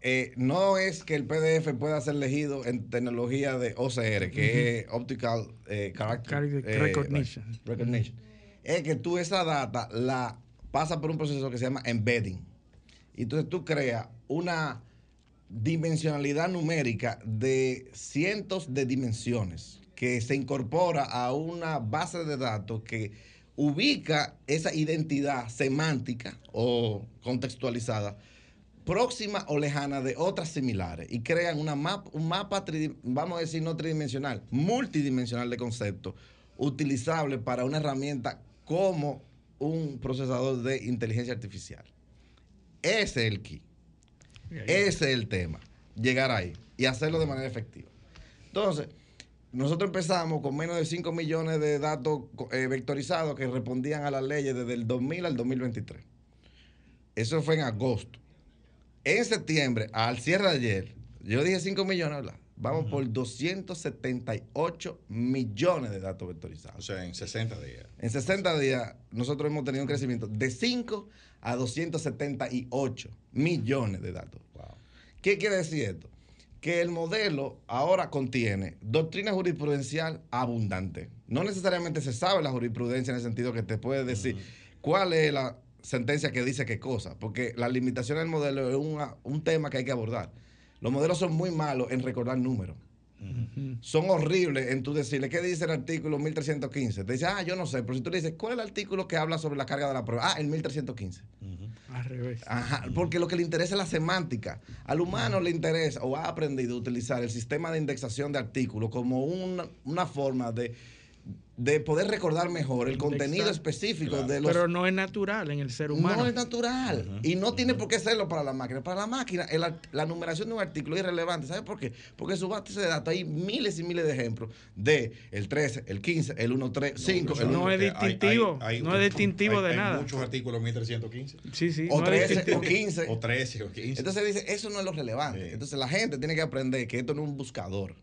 G: eh, no es que el PDF pueda ser leído en tecnología de OCR, que es Optical eh, Character
B: Character
G: eh,
B: Recognition.
G: recognition. Es que tú esa data la pasas por un proceso que se llama embedding. Y entonces tú creas una dimensionalidad numérica de cientos de dimensiones que se incorpora a una base de datos que ubica esa identidad semántica o contextualizada próxima o lejana de otras similares y crean una map, un mapa, vamos a decir no tridimensional, multidimensional de conceptos, utilizable para una herramienta como un procesador de inteligencia artificial. Ese es el key. Ese es el tema. Llegar ahí y hacerlo de manera efectiva. Entonces, nosotros empezamos con menos de 5 millones de datos eh, vectorizados que respondían a las leyes desde el 2000 al 2023. Eso fue en agosto. En septiembre, al cierre de ayer, yo dije 5 millones, ¿verdad? Vamos por 278 millones de datos
A: O
G: vectorizados.
A: sea, en 60 días.
G: En 60 días, nosotros hemos tenido un crecimiento de 5 a 278 millones de datos.
A: Wow.
G: ¿Qué quiere decir esto? Que el modelo ahora contiene doctrina jurisprudencial abundante. No necesariamente se sabe la jurisprudencia en el sentido que te puede decir cuál es la sentencia que dice qué cosa, porque la limitación del modelo es una- un tema que hay que abordar. Los modelos son muy malos en recordar números. Son horribles en tú decirle qué dice el artículo 1315. Te dice, ah, yo no sé, pero si tú le dices, ¿cuál es el artículo que habla sobre la carga de la prueba? Ah, el 1315.
B: Al revés.
G: Ajá, porque lo que le interesa es la semántica. Al humano le interesa o ha aprendido a utilizar el sistema de indexación de artículos como una, una forma de de poder recordar mejor el contenido
B: Exacto.
G: específico
A: Claro.
G: de los
B: Pero no es natural en el ser humano.
G: no es natural. Y no tiene por qué serlo para la máquina. Para la máquina, el la numeración de un artículo es irrelevante. ¿Sabe por qué? Porque en su base de datos hay miles y miles de ejemplos de el 13, el 15, el 1, 3, 5, el
B: no
G: 1,
B: es
A: Porque hay-
B: distintivo,
A: hay- hay-
B: no es distintivo de
A: hay
B: nada.
A: muchos artículos 1315.
B: Sí, sí.
G: o
B: no es
G: 13,
B: distintivo.
G: o 15.
A: O 13 o 15.
G: Entonces dice, eso no es lo relevante.
A: Sí.
G: Entonces la gente tiene que aprender que esto no es un buscador.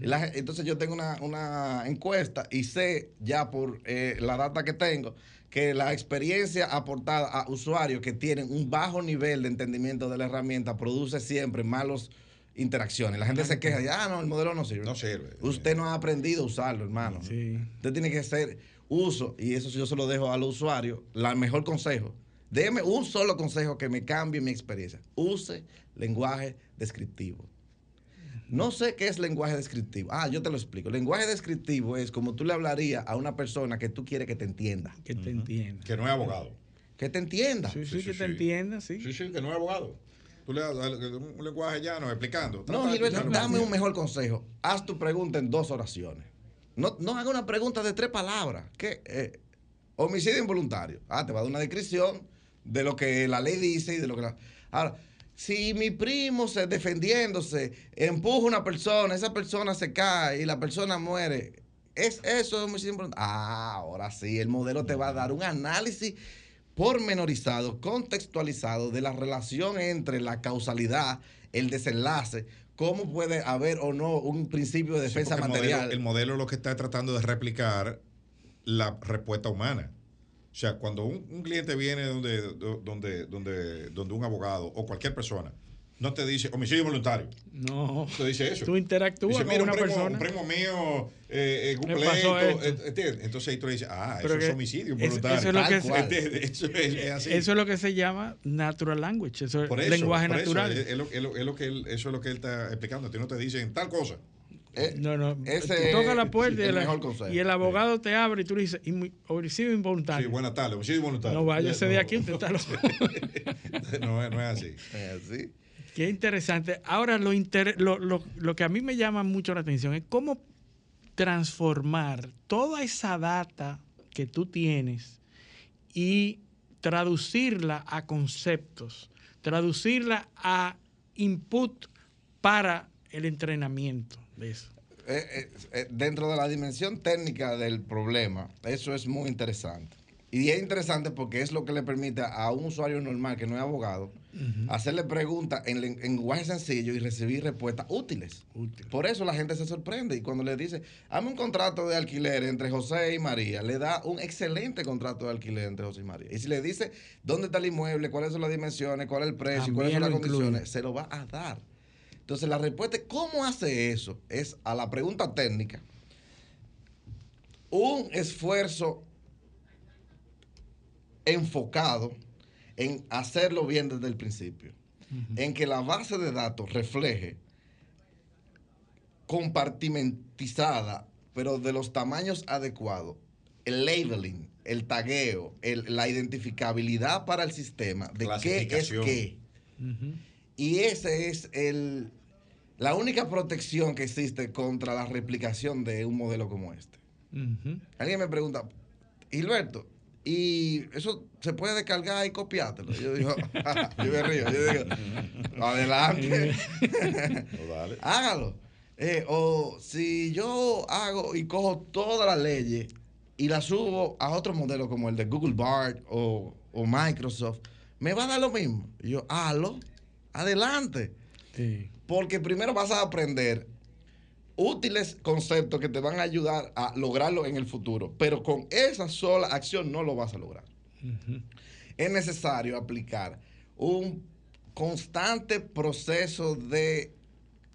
G: La entonces yo tengo una, una encuesta y sé ya por eh, la data que tengo que la experiencia aportada a usuarios que tienen un bajo nivel de entendimiento de la herramienta produce siempre malos interacciones. La gente se queja de, ah, no, el modelo no sirve.
A: No sirve.
G: Usted no ha aprendido a usarlo, hermano.
B: Sí.
G: Usted tiene que hacer uso, y eso yo se lo dejo a los usuarios, la mejor consejo. Déme un solo consejo que me cambie mi experiencia. Use lenguaje descriptivo. No sé qué es lenguaje descriptivo. Ah, yo te lo explico. Lenguaje descriptivo es como tú le hablarías a una persona que tú quieres que te entienda.
B: Que te entienda.
A: Que no es abogado.
G: Que te entienda.
B: Sí, sí, que
A: sí.
B: te entienda, sí.
A: Sí, sí, que no es abogado. Tú le das un lenguaje llano explicando.
G: No, Gilberto, dame un mejor consejo. Haz tu pregunta en dos oraciones. No, no haga una pregunta de tres palabras. ¿Qué? Eh, homicidio involuntario. Ah, te va a dar una descripción de lo que la ley dice y de lo que la... Ahora, si mi primo se defendiéndose empuja a una persona, esa persona se cae y la persona muere, ¿es eso homicidio involuntario? Ah, ahora sí, el modelo te va a dar un análisis pormenorizado, contextualizado de la relación entre la causalidad, el desenlace, cómo puede haber o no un principio de
A: Sí,
G: defensa
A: porque el
G: material.
A: modelo- El modelo lo que está tratando de replicar la respuesta humana. O sea, cuando un, un cliente viene donde, donde, donde, donde un abogado o cualquier persona no te dice homicidio involuntario,
B: No.
A: te dice eso.
B: Tú interactúas
A: Dice,
B: con una
A: un primo,
B: persona.
A: un primo mío eh, eh, un pleito, eh. Entonces ahí tú le dices, ah,
B: Pero
A: eso es homicidio involuntario.
B: eso es lo que se-
G: cual.
A: ¿Entiendes? Eso es, es así.
B: Eso es lo que se llama natural language. Eso es
A: Por eso,
B: lenguaje
A: por eso,
B: natural.
A: es, es lo, es lo- es lo que él, eso es lo que él está explicando. A ti no te dicen tal cosa.
G: Eh,
B: no, no.
G: ese
B: tocas la
G: es
B: puerta y,
G: el
B: el,
G: mejor consejo.
B: y el abogado te abre y tú le dices, "Inmu- homicidio
A: Sí,
B: involuntario.
A: buenas tardes, homicidio involuntario.
B: no váyase
A: No,
B: de aquí, usted está loco.
A: no, es- no es así.
G: eh, sí.
B: Qué interesante. Ahora, lo, inter- lo, lo- lo que a mí me llama mucho la atención es cómo transformar toda esa data que tú tienes y traducirla a conceptos, traducirla a input para el entrenamiento eso.
G: Eh, eh, eh, dentro de la dimensión técnica del problema, eso es muy interesante. Y es interesante porque es lo que le permite a un usuario normal que no es abogado hacerle preguntas en, len- en lenguaje sencillo y recibir respuestas útiles. Por eso la gente se sorprende y cuando le dice, hazme un contrato de alquiler entre José y María, le da un excelente contrato de alquiler entre José y María. Y si le dice dónde está el inmueble, cuáles son las dimensiones, cuál es el precio, cuáles son las
B: incluye.
G: condiciones, se lo va a dar. Entonces la respuesta, ¿cómo hace eso? Es a la pregunta técnica. Un esfuerzo enfocado en hacerlo bien desde el principio. En que la base de datos refleje compartimentizada, pero de los tamaños adecuados, el labeling, el tagueo, el- la identificabilidad para el sistema de qué es qué. Y ese es el, la única protección que existe contra la replicación de un modelo como este. Alguien me pregunta, Gilberto, ¿y eso se puede descargar y copiártelo? Yo digo, yo me río, yo digo, adelante,
A: dale.
G: hágalo. Eh, o si yo hago y cojo todas las leyes y las subo a otro modelo como el de Google Bard o, o Microsoft, me va a dar lo mismo. Y yo, hazlo, adelante.
B: Sí.
G: Porque primero vas a aprender útiles conceptos que te van a ayudar a lograrlo en el futuro, pero con esa sola acción no lo vas a lograr. Es necesario aplicar un constante proceso de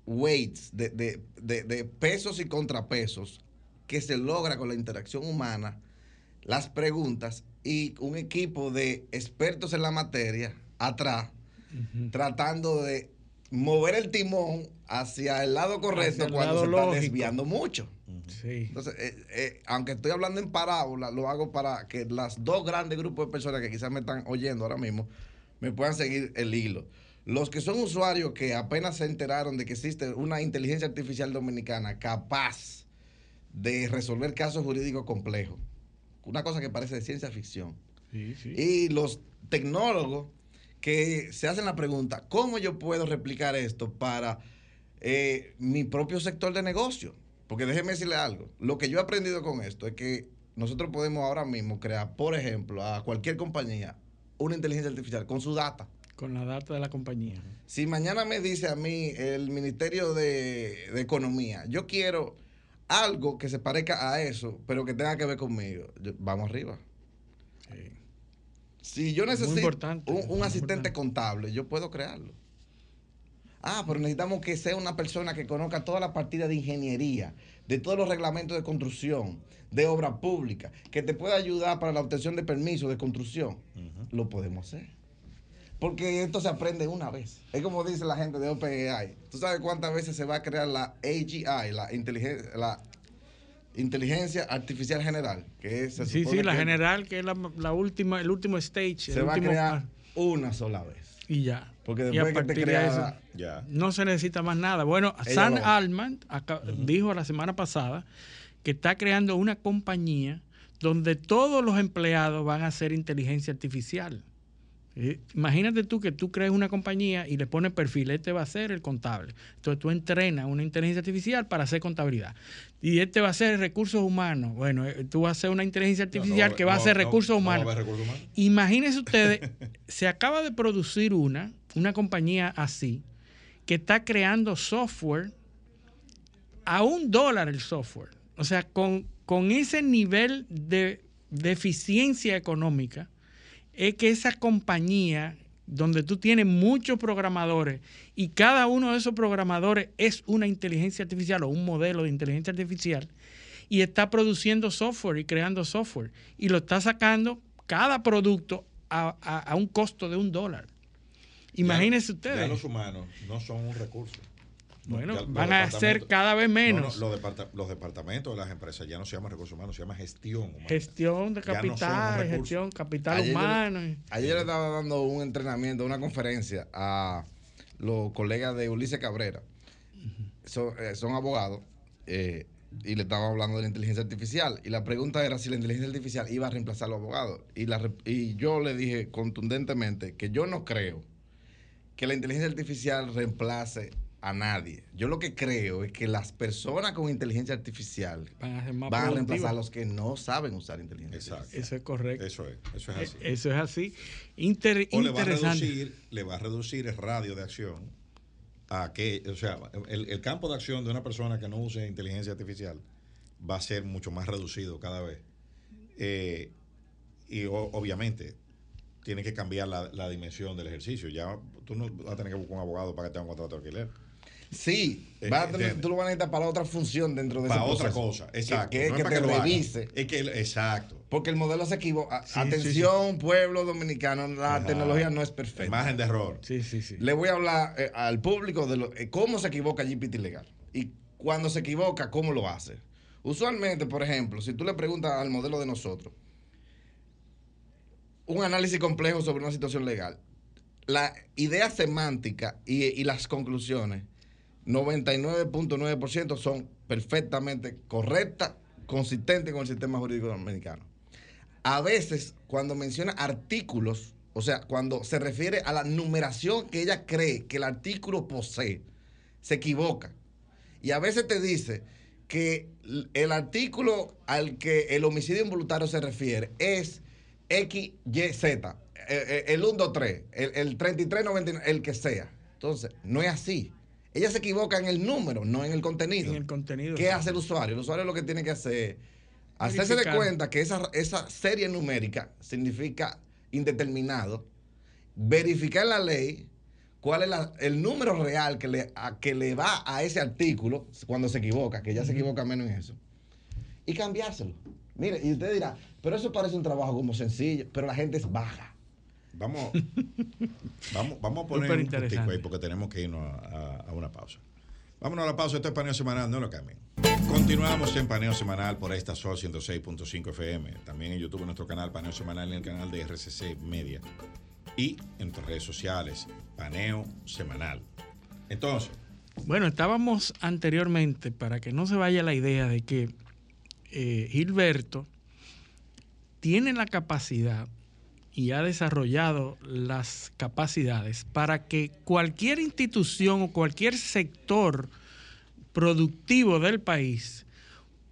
G: weights, de, de- de- de pesos y contrapesos que se logra con la interacción humana, las preguntas y un equipo de expertos en la materia atrás tratando de mover el timón hacia el lado correcto
B: el
G: cuando
B: lado
G: se está desviando mucho.
B: Sí.
G: Entonces, eh, eh, aunque estoy hablando en parábola, lo hago para que las dos grandes grupos de personas que quizás me están oyendo ahora mismo me puedan seguir el hilo. Los que son usuarios que apenas se enteraron de que existe una inteligencia artificial dominicana capaz de resolver casos jurídicos complejos. Una cosa que parece de ciencia ficción.
B: Sí, sí.
G: Y los tecnólogos que se hacen la pregunta, ¿cómo yo puedo replicar esto para eh, mi propio sector de negocio? Porque déjeme decirle algo, lo que yo he aprendido con esto es que nosotros podemos ahora mismo crear, por ejemplo, a cualquier compañía una inteligencia artificial con su data.
B: Con la data de la compañía.
G: Si mañana me dice a mí el Ministerio de, de Economía, yo quiero algo que se parezca a eso, pero que tenga que ver conmigo, yo- vamos arriba. Si yo necesito un, asistente contable, yo puedo crearlo. Ah, pero necesitamos que sea una persona que conozca toda la partida de ingeniería, de todos los reglamentos de construcción, de obra pública, que te pueda ayudar para la obtención de permisos de construcción. Lo podemos hacer. Porque esto se aprende una vez. Es como dice la gente de OpenAI. ¿Tú sabes cuántas veces se va a crear la AGI, la inteligencia, la inteligencia artificial general? Que es, se
B: Sí, sí, la
G: que
B: general, que es la, la última, el último stage.
G: Se
B: el
G: va a crear una sola vez.
B: Y ya.
G: Porque
B: Y a
G: después que te
B: partir de
G: crea
B: eso,
A: Ya.
B: no se necesita más nada. Bueno,
G: Ella
B: Sam
G: lo-
B: Altman acá- dijo la semana pasada que está creando una compañía donde todos los empleados van a hacer inteligencia artificial. Eh, Imagínate tú que tú crees una compañía y le pones perfil, este va a ser el contable. Entonces tú entrenas una inteligencia artificial para hacer contabilidad. Y este va a ser recursos humanos. Bueno, eh, tú vas a hacer una inteligencia artificial
A: No,
B: que va a
A: no, no,
B: recursos humanos.
A: haber recursos humanos.
B: Imagínense ustedes, se acaba de producir una, una compañía así, que está creando software a un dólar el software. O sea, con, con ese nivel de, de eficiencia económica, es que esa compañía, donde tú tienes muchos programadores y cada uno de esos programadores es una inteligencia artificial o un modelo de inteligencia artificial, y está produciendo software y creando software, y lo está sacando cada producto a, a- a un costo de un dólar. Imagínense
A: Ya-
B: ustedes.
A: Ya los humanos no son un recurso.
B: Bueno,
A: Ya
B: van a ser cada vez
A: No, no,
B: menos.
A: los, departa- los departamentos de las empresas ya no se llaman recursos humanos, se llama gestión humana.
B: Gestión de
A: no
B: capital, gestión, capital
G: Ayer yo-
B: humano.
G: Ayer le estaba dando un entrenamiento, una conferencia a los colegas de Ulises Cabrera. Son, eh, son abogados eh, y le estaba hablando de la inteligencia artificial. Y la pregunta era si la inteligencia artificial iba a reemplazar a los abogados. Y, la, re- y yo le dije contundentemente que yo no creo que la inteligencia artificial reemplace a nadie. Yo lo que creo es que las personas con inteligencia artificial
B: Van a ser más
G: van a reemplazar a los que no saben usar inteligencia
A: Exacto.
G: artificial.
B: Eso es correcto.
A: Eso es, eso es
B: Eh,
A: así.
B: Eso es así. Inter-
A: o le va a
B: interesante.
A: reducir, le va a reducir el radio de acción a que, o sea, el, el campo de acción de una persona que no use inteligencia artificial va a ser mucho más reducido cada vez. Eh, y o- obviamente tiene que cambiar la, la dimensión del ejercicio. Ya tú no vas a tener que buscar un abogado para que te haga un contrato de alquiler.
G: Sí,
A: Eh,
G: va a tener-
A: entiende.
G: tú lo vas a necesitar para otra función dentro de
A: Para
G: ese
A: otra
G: proceso.
A: cosa,
G: Que-
A: exacto.
G: Que, es
A: No
G: que
A: para
G: te
A: lo
G: revise.
A: Es que, exacto.
G: Porque el modelo se equivoca.
B: Sí,
G: Atención, pueblo dominicano, la
A: Ajá.
G: tecnología no es perfecta.
A: Margen de error.
B: Sí, sí, sí.
G: Le voy a hablar eh, al público de lo- eh, cómo se equivoca GPT legal. Y cuando se equivoca, cómo lo hace. Usualmente, por ejemplo, si tú le preguntas al modelo de nosotros un análisis complejo sobre una situación legal, la idea semántica y, y las conclusiones, 99.9% son perfectamente correctas, consistentes con el sistema jurídico dominicano. A veces, cuando menciona artículos, o sea, cuando se refiere a la numeración que ella cree que el artículo posee, se equivoca. Y a veces te dice que el artículo al que el homicidio involuntario se refiere es X, Y, Z, eh, eh, el 1, 2, 3, el, el 33, 99, el que sea. Entonces, no es así. Ella se equivoca en el número, no en el contenido.
B: En el contenido.
G: ¿Qué hace el usuario? El usuario lo que tiene que hacer es hacerse de cuenta que esa, esa serie numérica significa indeterminado, verificar la ley, cuál es la- el número real que le, a, que le va a ese artículo cuando se equivoca, que ya se equivoca menos en eso, y cambiárselo. Mire, y usted dirá, pero eso parece un trabajo como sencillo, pero la gente es baja.
A: Vamos, vamos, vamos a poner un puntico ahí porque tenemos que irnos a, a- a una pausa. Vámonos a la pausa. Esto es paneo semanal, no lo cambien. Continuamos en paneo semanal por esta Sol 106.5 FM. También en YouTube, en nuestro canal Paneo Semanal, en el canal de RCC Media. Y en nuestras redes sociales, Paneo Semanal. Entonces,
B: Bueno, estábamos anteriormente, para que no se vaya la idea de que eh, Gilberto tiene la capacidad y ha desarrollado las capacidades para que cualquier institución o cualquier sector productivo del país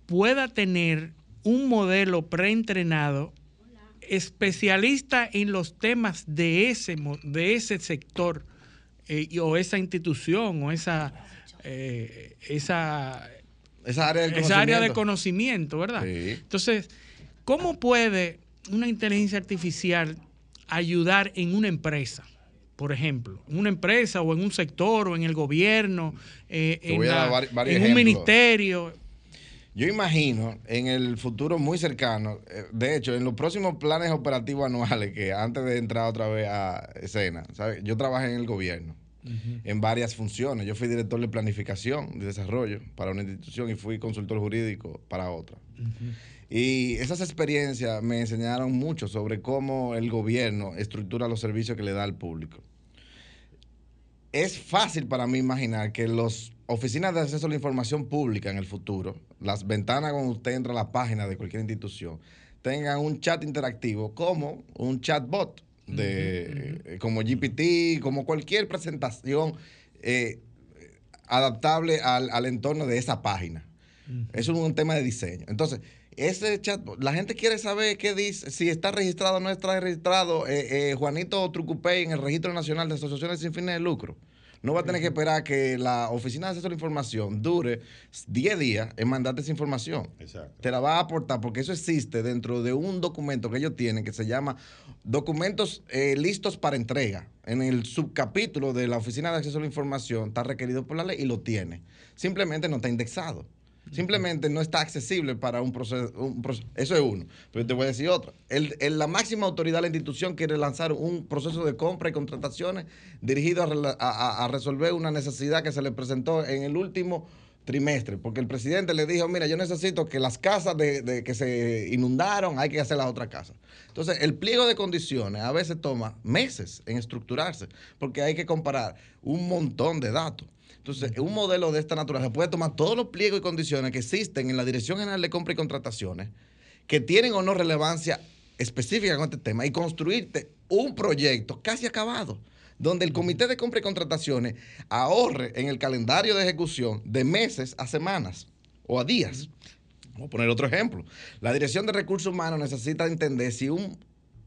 B: pueda tener un modelo preentrenado especialista en los temas de ese, de ese sector eh, o esa institución o esa, eh, esa,
G: esa, área,
B: esa área de conocimiento, ¿verdad? Entonces, ¿cómo puede una inteligencia artificial ayudar en una empresa? Por ejemplo, en una empresa o en un sector o en el gobierno, eh, en, un ministerio.
G: Yo imagino en el futuro muy cercano, eh, de hecho, en los próximos planes operativos anuales, que antes de entrar otra vez a escena, ¿sabes? yo trabajé en el gobierno en varias funciones. Yo fui director de planificación, de desarrollo para una institución y fui consultor jurídico para otra. Y esas experiencias me enseñaron mucho sobre cómo el gobierno estructura los servicios que le da al público. Es fácil para mí imaginar que las oficinas de acceso a la información pública en el futuro, las ventanas cuando usted entra a la página de cualquier institución, tengan un chat interactivo como un chatbot, de, eh, como GPT, como cualquier presentación eh, adaptable al, entorno de esa página. Eso es un tema de diseño. Entonces, ese chat, la gente quiere saber qué dice, si está registrado o no está registrado eh, eh, Juanito Trucupey en el Registro Nacional de Asociaciones sin fines de lucro. No va a tener que esperar que la Oficina de Acceso a la Información dure 10 días en mandarte esa información. Exacto. Te la va a aportar porque eso existe dentro de un documento que ellos tienen que se llama Documentos eh, listos para entrega. En el subcapítulo de la Oficina de Acceso a la Información está requerido por la ley y lo tiene. Simplemente no está indexado. Simplemente no está accesible para un proceso, Eso es uno. Pero te voy a decir otro. El, la máxima autoridad de la institución quiere lanzar un proceso de compra y contrataciones dirigido a, resolver una necesidad que se le presentó en el último trimestre, porque el presidente le dijo, mira, yo necesito que las casas de, que se inundaron, hay que hacer las otras casas. Entonces, el pliego de condiciones a veces toma meses en estructurarse, porque hay que comparar un montón de datos. Entonces, un modelo de esta naturaleza puede tomar todos los pliegos y condiciones que existen en la Dirección General de Compra y Contrataciones, que tienen o no relevancia específica con este tema, y construirte un proyecto casi acabado, donde el Comité de Compra y Contrataciones ahorre en el calendario de ejecución de meses a semanas o a días. Vamos a poner otro ejemplo. La Dirección de Recursos Humanos necesita entender si un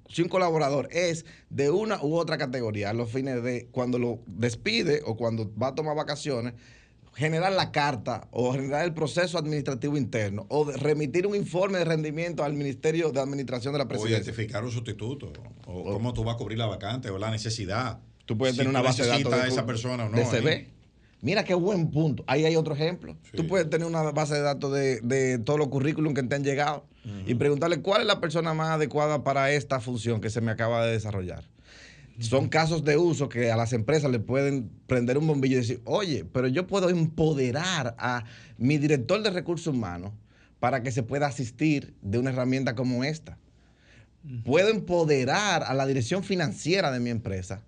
G: si un colaborador es de una u otra categoría, a los fines de cuando lo despide o cuando va a tomar vacaciones, generar la carta o generar el proceso administrativo interno o remitir un informe de rendimiento al Ministerio de Administración de la Presidencia.
A: O identificar un sustituto o, cómo tú vas a cubrir la vacante o la necesidad.
G: Tú puedes tener una base de datos
A: de, esa persona o no.
G: Mira qué buen punto. Ahí hay otro ejemplo. Tú puedes tener una base de datos de, todos los currículums que te han llegado y preguntarle cuál es la persona más adecuada para esta función que se me acaba de desarrollar. Son casos de uso que a las empresas le pueden prender un bombillo y decir, oye, pero yo puedo empoderar a mi director de recursos humanos para que se pueda asistir de una herramienta como esta. Puedo empoderar a la dirección financiera de mi empresa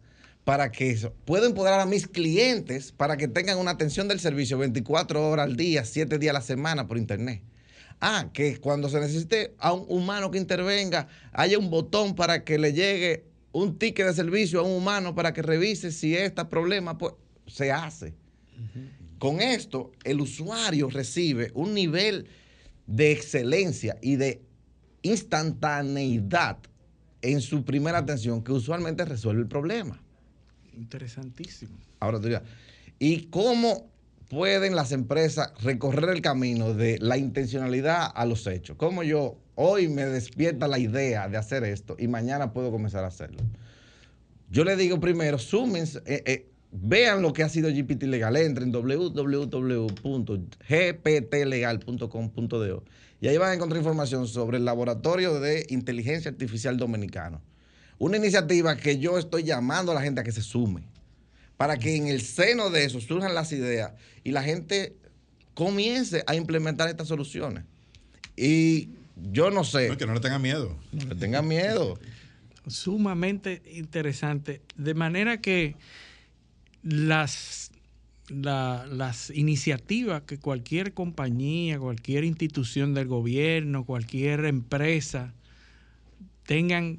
G: para que eso. Puedo empoderar a mis clientes para que tengan una atención del servicio 24 horas al día, 7 días a la semana por internet. Ah, que cuando se necesite a un humano que intervenga, haya un botón para que le llegue un ticket de servicio a un humano para que revise si está problema, pues se hace. Con esto, el usuario recibe un nivel de excelencia y de instantaneidad en su primera atención que usualmente resuelve el problema.
B: Interesantísimo.
G: Ahora digo, ¿y cómo pueden las empresas recorrer el camino de la intencionalidad a los hechos? ¿Cómo yo hoy me despierta la idea de hacer esto y mañana puedo comenzar a hacerlo? Yo le digo primero, súmense, eh, eh, vean lo que ha sido GPT Legal, entren en www.gptlegal.com.do y ahí van a encontrar información sobre el Laboratorio de Inteligencia Artificial Dominicano una iniciativa que yo estoy llamando a la gente a que se sume, para que en el seno de eso surjan las ideas y la gente comience a implementar estas soluciones. Y yo no sé.
A: que no le tengan miedo.
G: No le tengan miedo.
B: Sumamente interesante. De manera que las la- las iniciativas que cualquier compañía, cualquier institución del gobierno, cualquier empresa tengan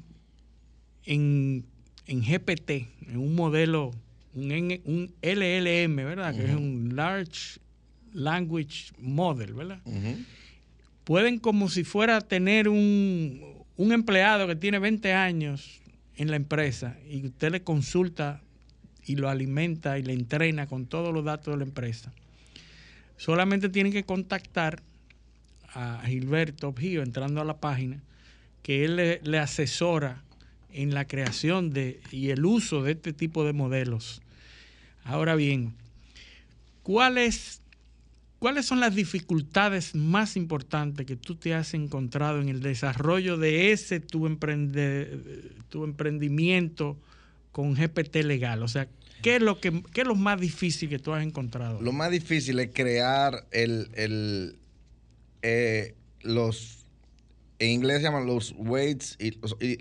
B: en, en GPT, en un modelo, un, un LLM, ¿verdad? Que es un Large Language Model, ¿verdad? Pueden como si fuera tener un, un empleado que tiene 20 años en la empresa y usted le consulta y lo alimenta y le entrena con todos los datos de la empresa. Solamente tienen que contactar a Gilberto Gio entrando a la página, que él le, le asesora en la creación de y el uso de este tipo de modelos. Ahora bien, ¿cuáles ¿Cuáles son las dificultades más importantes que tú te has encontrado en el desarrollo de ese tu, emprende- tu emprendimiento con GPT legal? O sea, ¿qué es lo que qué es lo más difícil que tú has encontrado?
G: Lo más difícil es crear el, el, eh, los, en inglés se llaman los weights y los, y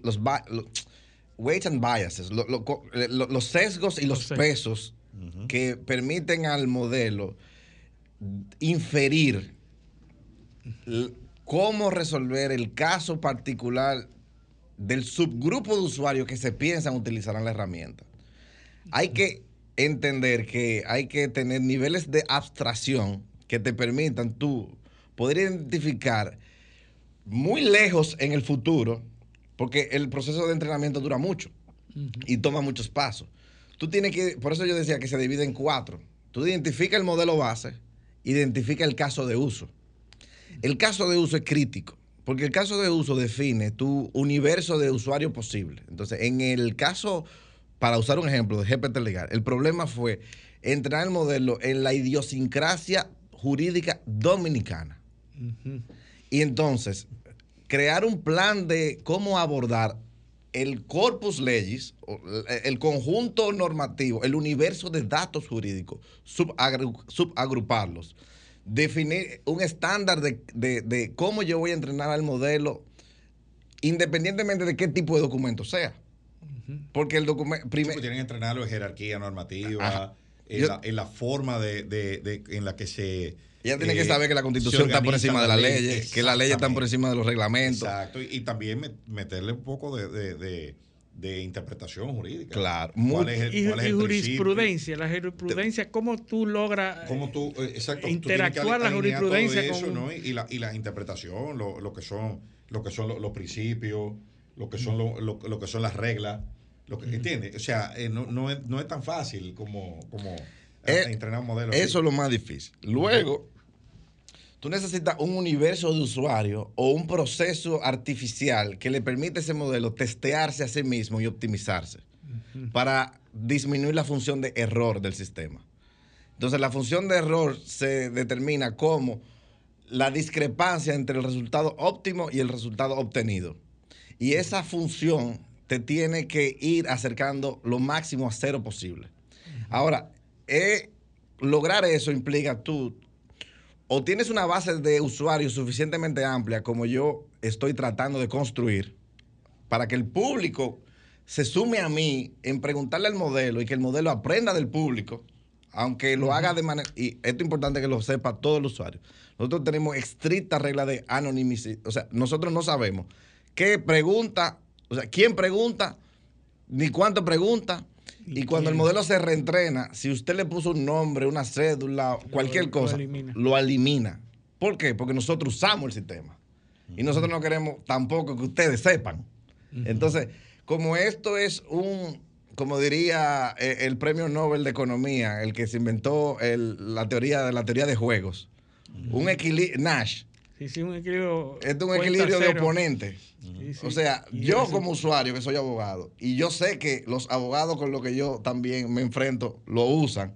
G: weights and biases, lo- lo- co- lo- los sesgos y los,
B: sesgos.
G: pesos que permiten al modelo inferir cómo resolver el caso particular del subgrupo de usuarios que se piensan utilizarán la herramienta. Hay que entender que hay que tener niveles de abstracción que te permitan tú poder identificar muy lejos en el futuro, porque el proceso de entrenamiento dura mucho y toma muchos pasos. Tú tienes que, por eso yo decía que se divide en cuatro. Tú identifica el modelo base, identifica el caso de uso. El caso de uso es crítico, porque el caso de uso define tu universo de usuario posible. Entonces, en el caso, para usar un ejemplo de GPT legal, el problema fue entrenar el modelo en la idiosincrasia jurídica dominicana. Y entonces, crear un plan de cómo abordar el corpus legis, o el conjunto normativo, el universo de datos jurídicos, subagru- subagruparlos, definir un estándar de, de- de cómo yo voy a entrenar al modelo, independientemente de qué tipo de documento sea. Porque el documento...
A: Sí, pues tienen que entrenarlo en jerarquía normativa,
G: Ajá.
A: en,
G: Yo-
A: la, en la forma de, de- de- en la que se.
G: Ella tiene que
A: eh,
G: saber que la constitución está por encima de las leyes, que las leyes están por encima de los reglamentos.
A: Exacto. Y, y también met- meterle un poco de, de- de- de interpretación jurídica.
G: Claro.
A: ¿Cuál es el,
B: y,
A: cuál es
B: y
A: el
B: jurisprudencia, la jurisprudencia, ¿cómo tú logras
A: ¿Cómo tú, eh, exacto, tú
B: interactuar
A: tienes
B: la
A: todo
B: jurisprudencia
A: eso,
B: con-
A: ¿no? y, la, y la interpretación, lo, lo que son, lo que son lo- los principios, lo que son lo, lo- lo que son las reglas, lo que entiendes, o sea, eh, no, no, es, no es tan fácil como, como
G: Eh,
A: entrenar un modelo. así.
G: Eso es lo más difícil. Luego, tú necesitas un universo de usuarios o un proceso artificial que le permite a ese modelo testearse a sí mismo y optimizarse para disminuir la función de error del sistema. Entonces, la función de error se determina como la discrepancia entre el resultado óptimo y el resultado obtenido. Y esa función te tiene que ir acercando lo máximo a cero posible. Ahora, eh, lograr eso implica tú o tienes una base de usuarios suficientemente amplia como yo estoy tratando de construir para que el público se sume a mí en preguntarle al modelo y que el modelo aprenda del público, aunque lo haga de manera... Y esto es importante que lo sepa todo el usuario. Nosotros tenemos estricta regla de anonimicidad. O sea, nosotros no sabemos qué pregunta, o sea, quién pregunta, ni cuánto pregunta. Y,
B: ¿Y
G: cuando el modelo se reentrena, si usted le puso un nombre, una cédula, cualquier
B: lo
G: cosa,
B: elimina.
G: lo elimina. ¿Por qué? Porque nosotros usamos el sistema. Y nosotros no queremos tampoco que ustedes sepan. Entonces, como esto es un, como diría eh, el premio Nobel de Economía, el que se inventó el- la teoría de la teoría de juegos, un equilibrio, Nash,
B: Sí, sí, un equilibrio.
G: esto es un equilibrio de oponentes.
B: Sí, sí.
G: O sea,
B: Y
G: yo
B: eso-
G: como usuario que soy abogado, y yo sé que los abogados con los que yo también me enfrento lo usan,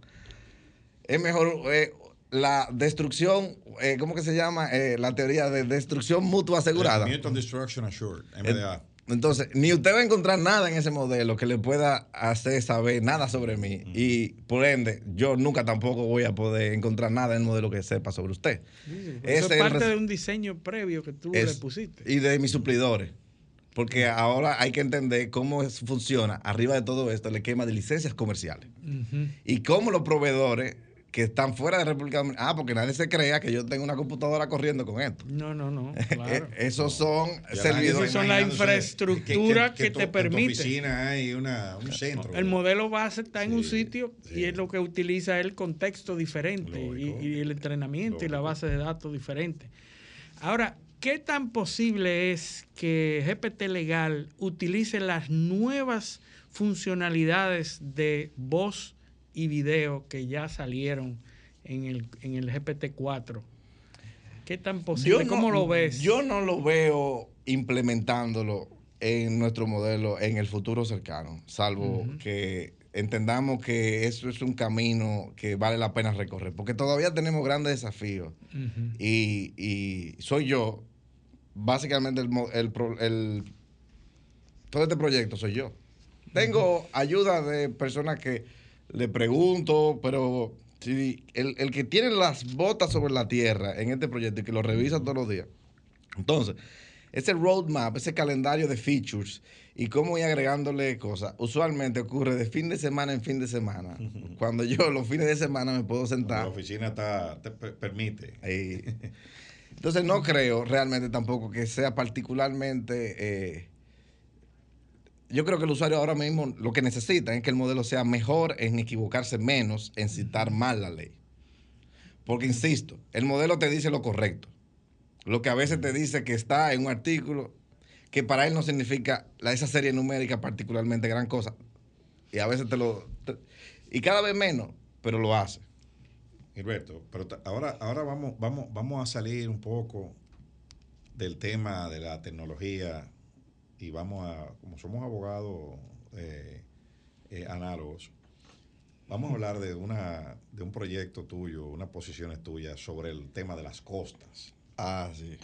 G: es mejor eh, la destrucción, eh, ¿cómo que se llama? Eh, la teoría de destrucción mutua asegurada.
A: Mutual Destruction Assured, MDA.
G: Entonces, ni usted va a encontrar nada en ese modelo que le pueda hacer saber nada sobre mí. Y por ende, yo nunca tampoco voy a poder encontrar nada en el modelo que sepa sobre usted.
B: Sí, Eso
G: es
B: parte de un diseño previo que tú le pusiste.
G: Y de mis suplidores. Porque ahora hay que entender cómo es- funciona arriba de todo esto el esquema de licencias comerciales. Y cómo los proveedores que están fuera de República Dominicana. Ah, porque nadie se crea que yo tengo una computadora corriendo con esto.
B: No, no, no. Claro.
G: Esos son
A: Ya
G: servidores.
B: Esas son la infraestructura que
A: tu-
B: te
A: en tu
B: permite.
A: oficina hay una, un centro.
B: El modelo base está en un
A: Sí,
B: sitio y es lo que utiliza el contexto diferente y, el entrenamiento y la base de datos diferente. Ahora, ¿qué tan posible es que GPT Legal utilice las nuevas funcionalidades de voz y video que ya salieron en el, en el GPT-4? ¿Qué tan posible?
G: no-
B: ¿Cómo lo ves?
G: Yo no lo veo implementándolo en nuestro modelo en el futuro cercano, salvo que entendamos que eso es un camino que vale la pena recorrer, porque todavía tenemos grandes desafíos y, y soy yo, básicamente el, el- todo este proyecto soy yo. Tengo ayuda de personas que le pregunto, pero si el, el que tiene las botas sobre la tierra en este proyecto y que lo revisa todos los días. Entonces, ese roadmap, ese calendario de features y cómo ir agregándole cosas, usualmente ocurre de fin de semana en fin de semana. Cuando yo los fines de semana me puedo
A: La
G: sentar.
A: oficina está, te per- permite.
G: Entonces no creo realmente tampoco que sea particularmente... eh, yo creo que el usuario ahora mismo lo que necesita es que el modelo sea mejor en equivocarse menos, en citar mal la ley. Porque, insisto, el modelo te dice lo correcto. Lo que a veces te dice que está en un artículo, que para él no significa la, esa serie numérica particularmente gran cosa. Y a veces te lo... y cada vez menos, pero lo hace.
A: Gilberto, pero ahora, ahora vamos, vamos, vamos a salir un poco del tema de la tecnología y vamos a, como somos abogados eh, eh, análogos, vamos a hablar de una de un proyecto tuyo, unas posiciones tuyas sobre el tema de las costas.
G: Ah, sí.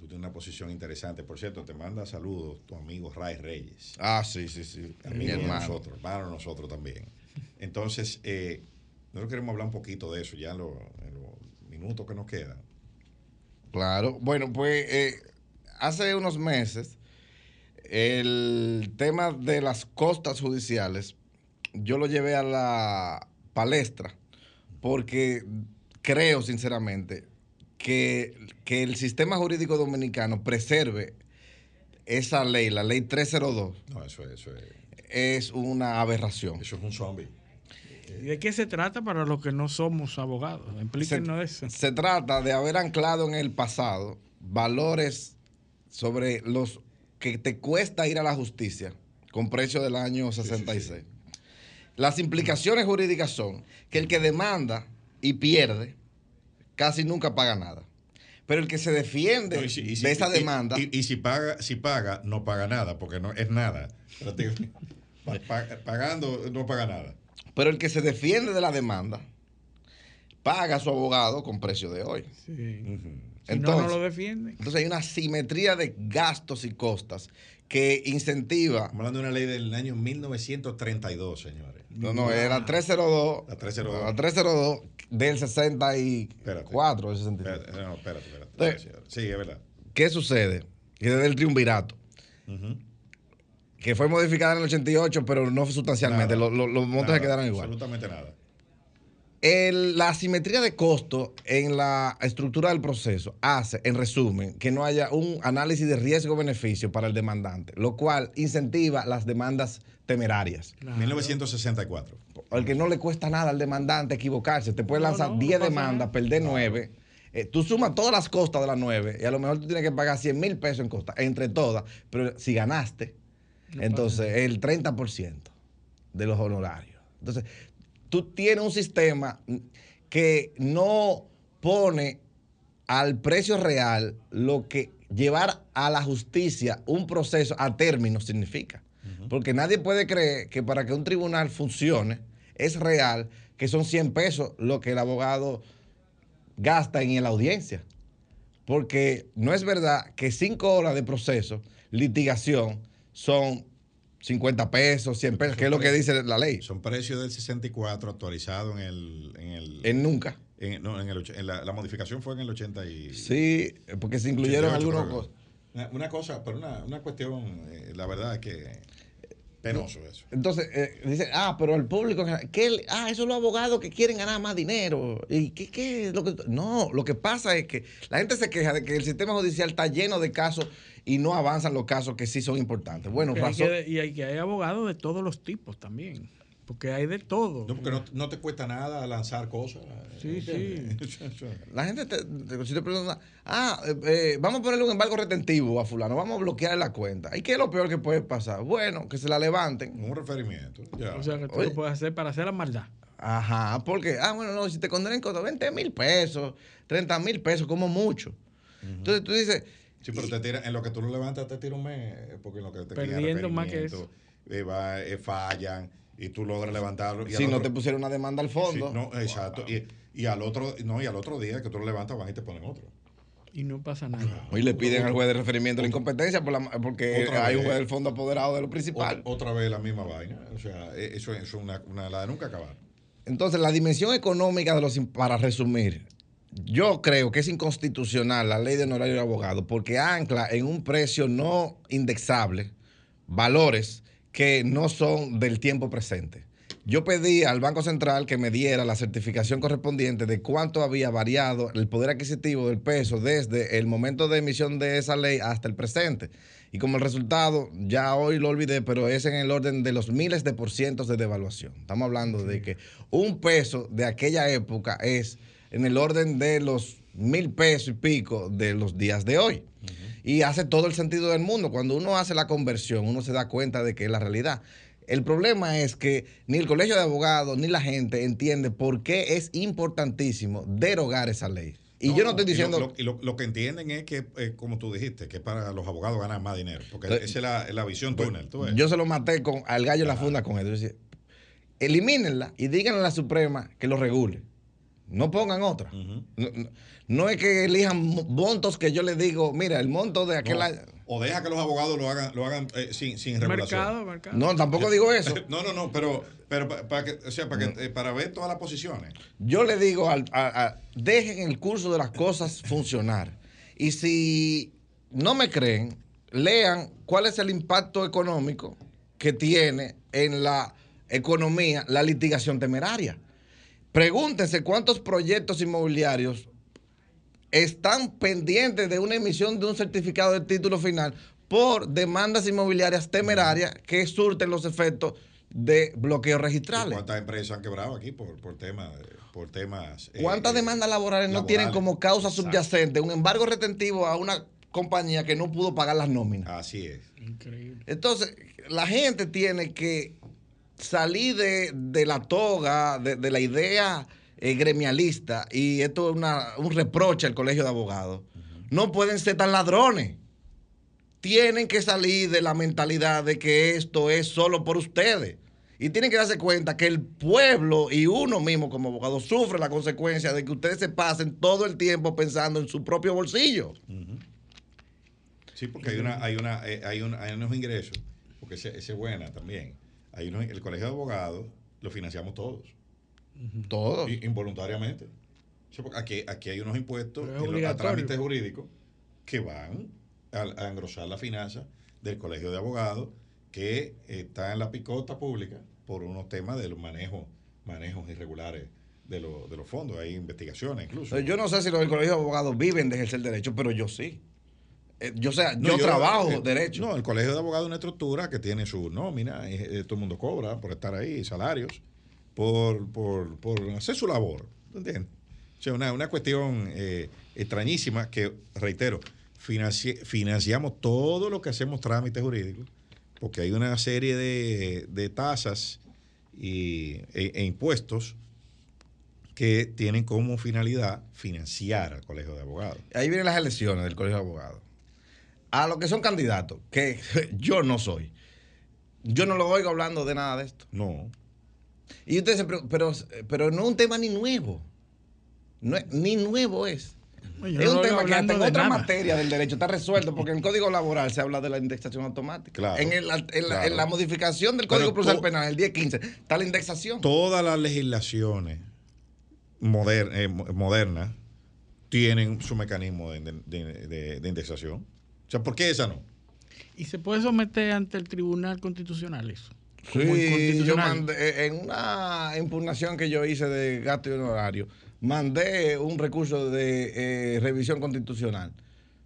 A: Tú tienes una posición interesante. Por cierto, te manda saludos tu amigo Ray Reyes.
G: Ah, sí, sí, sí. Mi
A: Amigo de nosotros, hermano de nosotros también. Entonces, eh, nosotros queremos hablar un poquito de eso ya en los, en los minutos que nos quedan.
G: Claro. Bueno, pues eh, hace unos meses el tema de las costas judiciales yo lo llevé a la palestra porque creo sinceramente que, que el sistema jurídico dominicano preserve esa ley, la ley 302,
A: No, eso, es- eso, es,
G: es una aberración.
A: eso es un zombie.
B: ¿Y ¿De qué se trata para los que no somos abogados?
G: Se,
B: Explíquenos eso.
G: se trata de haber anclado en el pasado valores sobre los que te cuesta ir a la justicia con precio del año 66. Las implicaciones jurídicas son que el que demanda y pierde casi nunca paga nada. Pero el que se defiende
A: No, y si- y si-
G: de esa demanda,
A: Y, y si paga, si paga, no paga nada, porque no es nada. Pagando, no paga nada.
G: pero el que se defiende de la demanda paga a su abogado con precio de hoy.
B: Sí. Si no, no
G: Entonces-
B: lo defienden.
G: Entonces hay una simetría de gastos y costas que incentiva.
A: Estamos hablando de una ley del año 1932, señores.
G: No, no, era 302.
A: La 302.
G: La 302 del 64, del 65.
A: Espérate, no, espérate, espérate.
G: Eh.
A: Sí, es verdad.
G: ¿Qué sucede? Que desde el triunvirato, que fue modificada en el 88, pero no sustancialmente,
A: Nada.
G: lo- lo- los montos
A: Nada,
G: se quedaron igual.
A: Absolutamente nada.
G: El- la asimetría de costo en la estructura del proceso hace, en resumen, que no haya un análisis de riesgo-beneficio para el demandante, lo cual incentiva las demandas temerarias.
B: Claro.
A: 1964.
G: Al que no le cuesta nada al demandante equivocarse. Te puede
B: No,
G: lanzar
B: no, no
G: 10
B: pasa
G: demandas, perder 9. tú sumas todas las costas de las 9 y a lo mejor tú tienes que pagar 100 mil pesos en costa, entre todas. Pero si ganaste,
B: No
G: entonces el 30% de los honorarios. Entonces, tú tienes un sistema que no pone al precio real lo que llevar a la justicia un proceso a término significa. Porque nadie puede creer que para que un tribunal funcione es real que son 100 pesos lo que el abogado gasta en la audiencia. Porque no es verdad que 5 horas de proceso, litigación, son 50 pesos, 100 pesos, que es lo que dice la ley.
A: Son precios del 64 actualizado en el. En, el,
G: En nunca.
A: en- no, en el en la, la modificación fue en el 80 y.
G: Sí, porque se incluyeron
A: 88,
G: algunas
A: que.
G: cosas.
A: Una, una cosa, pero una, una cuestión, eh, la verdad es que Penoso eso.
G: Entonces, eh, dice, ah, pero el público, ¿qué, le- ah, esos son los abogados que quieren ganar más dinero. ¿Y qué, qué es lo que.? No, lo que pasa es que la gente se queja de que el sistema judicial está lleno de casos y no avanzan los casos que sí son importantes. Bueno,
B: hay
G: razón.
B: que- y hay que hay abogados de todos los tipos también. Porque hay de todo.
A: No, porque no, no te cuesta nada lanzar cosas.
B: Sí,
A: ¿entiendes?
G: La gente, te, te- si te pregunta, ah, eh, eh, vamos a ponerle un embargo retentivo a fulano, vamos a bloquear la cuenta. ¿Y qué es lo peor que puede pasar? Bueno, que se la levanten.
A: Un referimiento. Ya.
B: O sea, que tú
G: Oye.
B: lo puedes hacer para hacer la maldad.
G: Ajá, porque, ah, bueno, no, si te condenan con 20 mil pesos, 30 mil pesos, como mucho. Entonces tú dices,
A: Sí, pero te tira, en lo que tú lo levantas te tira un mes, porque en lo que te
B: Perdiendo más que
A: requerimiento, eh, va, eh, fallan y tú logras levantarlo. Y
G: si no
A: otro-
G: te pusieron una demanda al fondo.
A: Sí, no, exacto. Y, y al otro, no, y al otro día que tú lo levantas van y te ponen otro.
B: Y no pasa nada.
G: Y le piden al juez de referimiento la incompetencia por la- porque
A: Otra
G: hay un juez del fondo apoderado de lo
A: Otra,
G: principal.
A: otra vez la misma vaina. O sea, eso, eso es una, una la de nunca acabar.
G: Entonces, la dimensión económica de los, para resumir, yo creo que es inconstitucional la ley de honorario de abogado porque ancla en un precio no indexable valores que no son del tiempo presente. Yo pedí al Banco Central que me diera la certificación correspondiente de cuánto había variado el poder adquisitivo del peso desde el momento de emisión de esa ley hasta el presente. Y como el resultado, ya hoy lo olvidé, pero es en el orden de los miles de por cientos de devaluación. Estamos hablando de que un peso de aquella época es en el orden de los mil pesos y pico de los días de hoy. Y hace todo el sentido del mundo. Cuando uno hace la conversión, uno se da cuenta de que es la realidad. El problema es que ni el colegio de abogados ni la gente entiende por qué es importantísimo derogar esa ley. Y yo no estoy
A: y lo-
G: diciendo...
A: lo- Y lo, lo que entienden es que, eh, como tú dijiste, que para los abogados ganar más dinero. Porque
G: Pues,
A: esa es la, la visión túnel. tú.
G: Yo se lo maté con, al gallo en la funda con decía, elimínenla y díganle a la Suprema que lo regule. No pongan otra. No, no- no es que elijan mo- montos que yo les digo, mira, el monto de aquel
A: No,
G: año.
A: o deja que los abogados lo hagan, lo hagan eh, sin, sin regulación.
B: Mercado, mercado.
G: No, tampoco digo eso.
A: No, no, no, pero, pero pa- para, que, o sea, para, que, eh, para ver todas las posiciones.
G: Yo le digo, al, a- a- dejen el curso de las cosas funcionar. Y si no me creen, lean cuál es el impacto económico que tiene en la economía la litigación temeraria. Pregúntense cuántos proyectos inmobiliarios están pendientes de una emisión de un certificado de título final por demandas inmobiliarias temerarias que surten los efectos de bloqueos
A: ¿Y
G: registrales.
A: ¿Cuántas empresas han quebrado aquí por, por, temas, por temas... eh,
G: ¿Cuántas
A: eh,
G: demandas laborales no tienen como causa
A: Exacto.
G: subyacente un embargo retentivo a una compañía que no pudo pagar las nóminas?
A: Así es.
B: Increíble.
G: Entonces, la gente tiene que salir de, de la toga, de, de la idea eh, gremialista, y esto es una- un reproche al colegio de abogados. No pueden ser tan ladrones. Tienen que salir de la mentalidad de que esto es solo por ustedes. Y tienen que darse cuenta que el pueblo y uno mismo como abogado sufre la consecuencia de que ustedes se pasen todo el tiempo pensando en su propio bolsillo.
A: Sí, porque hay una, hay una, eh, hay, un- hay unos ingresos, porque ese es buena también. Hay unos, el colegio de abogados lo financiamos todos,
G: Todos.
A: involuntariamente. Aquí, aquí hay unos impuestos los- a trámites jurídicos que van a, a engrosar la finanza del colegio de abogados que está en la picota pública por unos temas de los manejos, manejos irregulares de, los- de los fondos. Hay investigaciones incluso.
G: Yo no sé si los del colegio de abogados viven de ejercer derecho, pero yo sí. Eh, yo, sea,
A: No,
G: yo, trabajo
A: eh,
G: derecho.
A: No, el colegio de abogados es una estructura que tiene su nómina, y, eh, todo el mundo cobra por estar ahí, salarios, por, por, por hacer su labor. ¿tú ¿Entiendes? O sea, una, una cuestión eh, extrañísima que, reitero, financi- financiamos todo lo que hacemos trámites jurídicos, porque hay una serie de, de tasas y, e, e impuestos que tienen como finalidad financiar al colegio de abogados.
G: Ahí vienen las elecciones del colegio de abogados. A los que son candidatos, que yo no soy. Yo no lo oigo hablando de nada de esto.
A: No,
G: Y ustedes se preguntan, pero, pero no es un tema ni nuevo. No es- ni nuevo es.
B: Yo
G: es un tema que hasta en otra
B: nada.
G: materia del derecho está resuelto, porque en el Código Laboral se habla de la indexación automática.
A: Claro,
G: en, el- en
A: claro.
G: en la modificación del
A: Pero
G: Código Procesal Penal, el 1015, está la indexación.
A: todas las legislaciones moder- eh, mo- modernas tienen su mecanismo de, de- de- de indexación. O sea, ¿por qué esa no?
B: ¿Y se puede someter ante el Tribunal Constitucional eso?
G: Sí, yo mandé, eh, en una impugnación que yo hice de gasto y honorario, mandé un recurso de eh, revisión constitucional.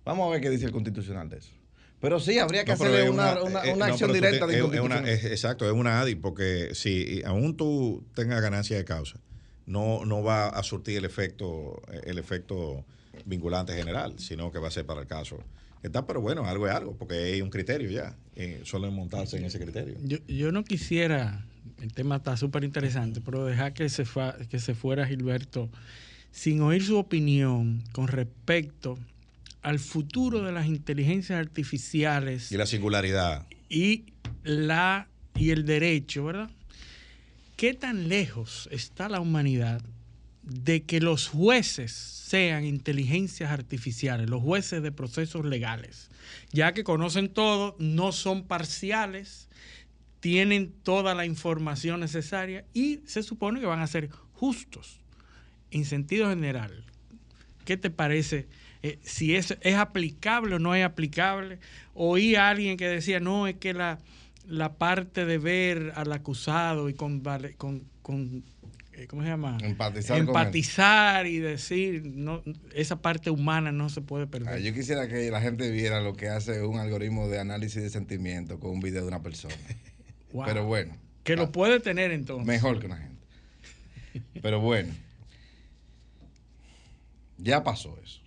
G: Vamos a ver qué dice el constitucional de eso. Pero sí, habría que
A: No,
G: hacerle una, una-
A: eh,
G: una
A: no,
G: acción directa
A: te-
G: de
A: es- es una-
G: inconstitucionalidad.
A: es- Exacto, es una ADI, porque si aún tú tengas ganancia de causa, no, no va a surtir el efecto, el efecto vinculante general, sino que va a ser para el caso. Está, pero bueno, algo es algo, porque hay un criterio ya. Eh, suelen montarse en ese criterio.
B: Yo, yo no quisiera, el tema está súper interesante, pero dejar que se, fa- que se fuera Gilberto sin oír su opinión con respecto al futuro de las inteligencias artificiales
A: Y la singularidad.
B: y la y el derecho, ¿verdad? ¿Qué tan lejos está la humanidad de que los jueces sean inteligencias artificiales, los jueces de procesos legales, ya que conocen todo, no son parciales, tienen toda la información necesaria y se supone que van a ser justos en sentido general? ¿Qué te parece? eh, si es, es aplicable o no es aplicable. Oí a alguien que decía, no, es que la, la parte de ver al acusado y con, con, con, ¿cómo se llama?
G: Empatizar con él.
B: Empatizar y decir, no, esa parte humana no se puede perder.
G: Ah, yo quisiera que la gente viera lo que hace un algoritmo de análisis de sentimiento con un video de una persona.
B: Wow.
G: Pero bueno,
B: que
G: ah,
B: lo puede tener entonces.
G: mejor que una gente. Pero bueno, ya pasó eso.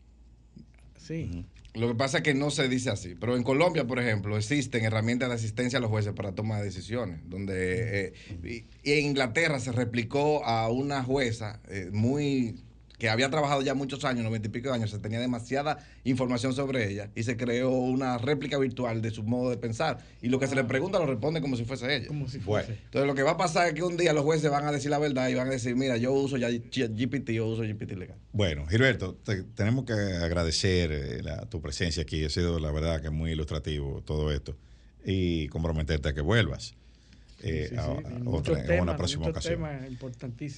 B: Sí.
G: Lo que pasa es que no se dice así. Pero en Colombia, por ejemplo, existen herramientas de asistencia a los jueces para toma de decisiones. Donde eh, y, en Inglaterra se replicó a una jueza eh, muy que había trabajado ya muchos años, noventa y pico de años, se tenía demasiada información sobre ella y se creó una réplica virtual de su modo de pensar. Y lo que se le pregunta lo responde como si fuese ella.
B: Como si
A: Bueno.
B: fuese.
G: Entonces lo que va a pasar es que un día los jueces van a decir la verdad y van a decir, mira, yo uso ya GPT, yo uso GPT legal.
A: Bueno, Gilberto, te- tenemos que agradecer eh, la- tu presencia aquí. Ha sido, la verdad, que muy ilustrativo todo esto. Y comprometerte a que vuelvas eh,
B: Sí, sí,
A: a- en una próxima ocasión.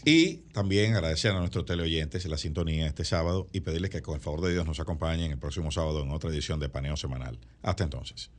A: Y también agradecer a nuestros teleoyentes la sintonía este sábado y pedirles que con el favor de Dios nos acompañen el próximo sábado en otra edición de Paneo Semanal. Hasta entonces.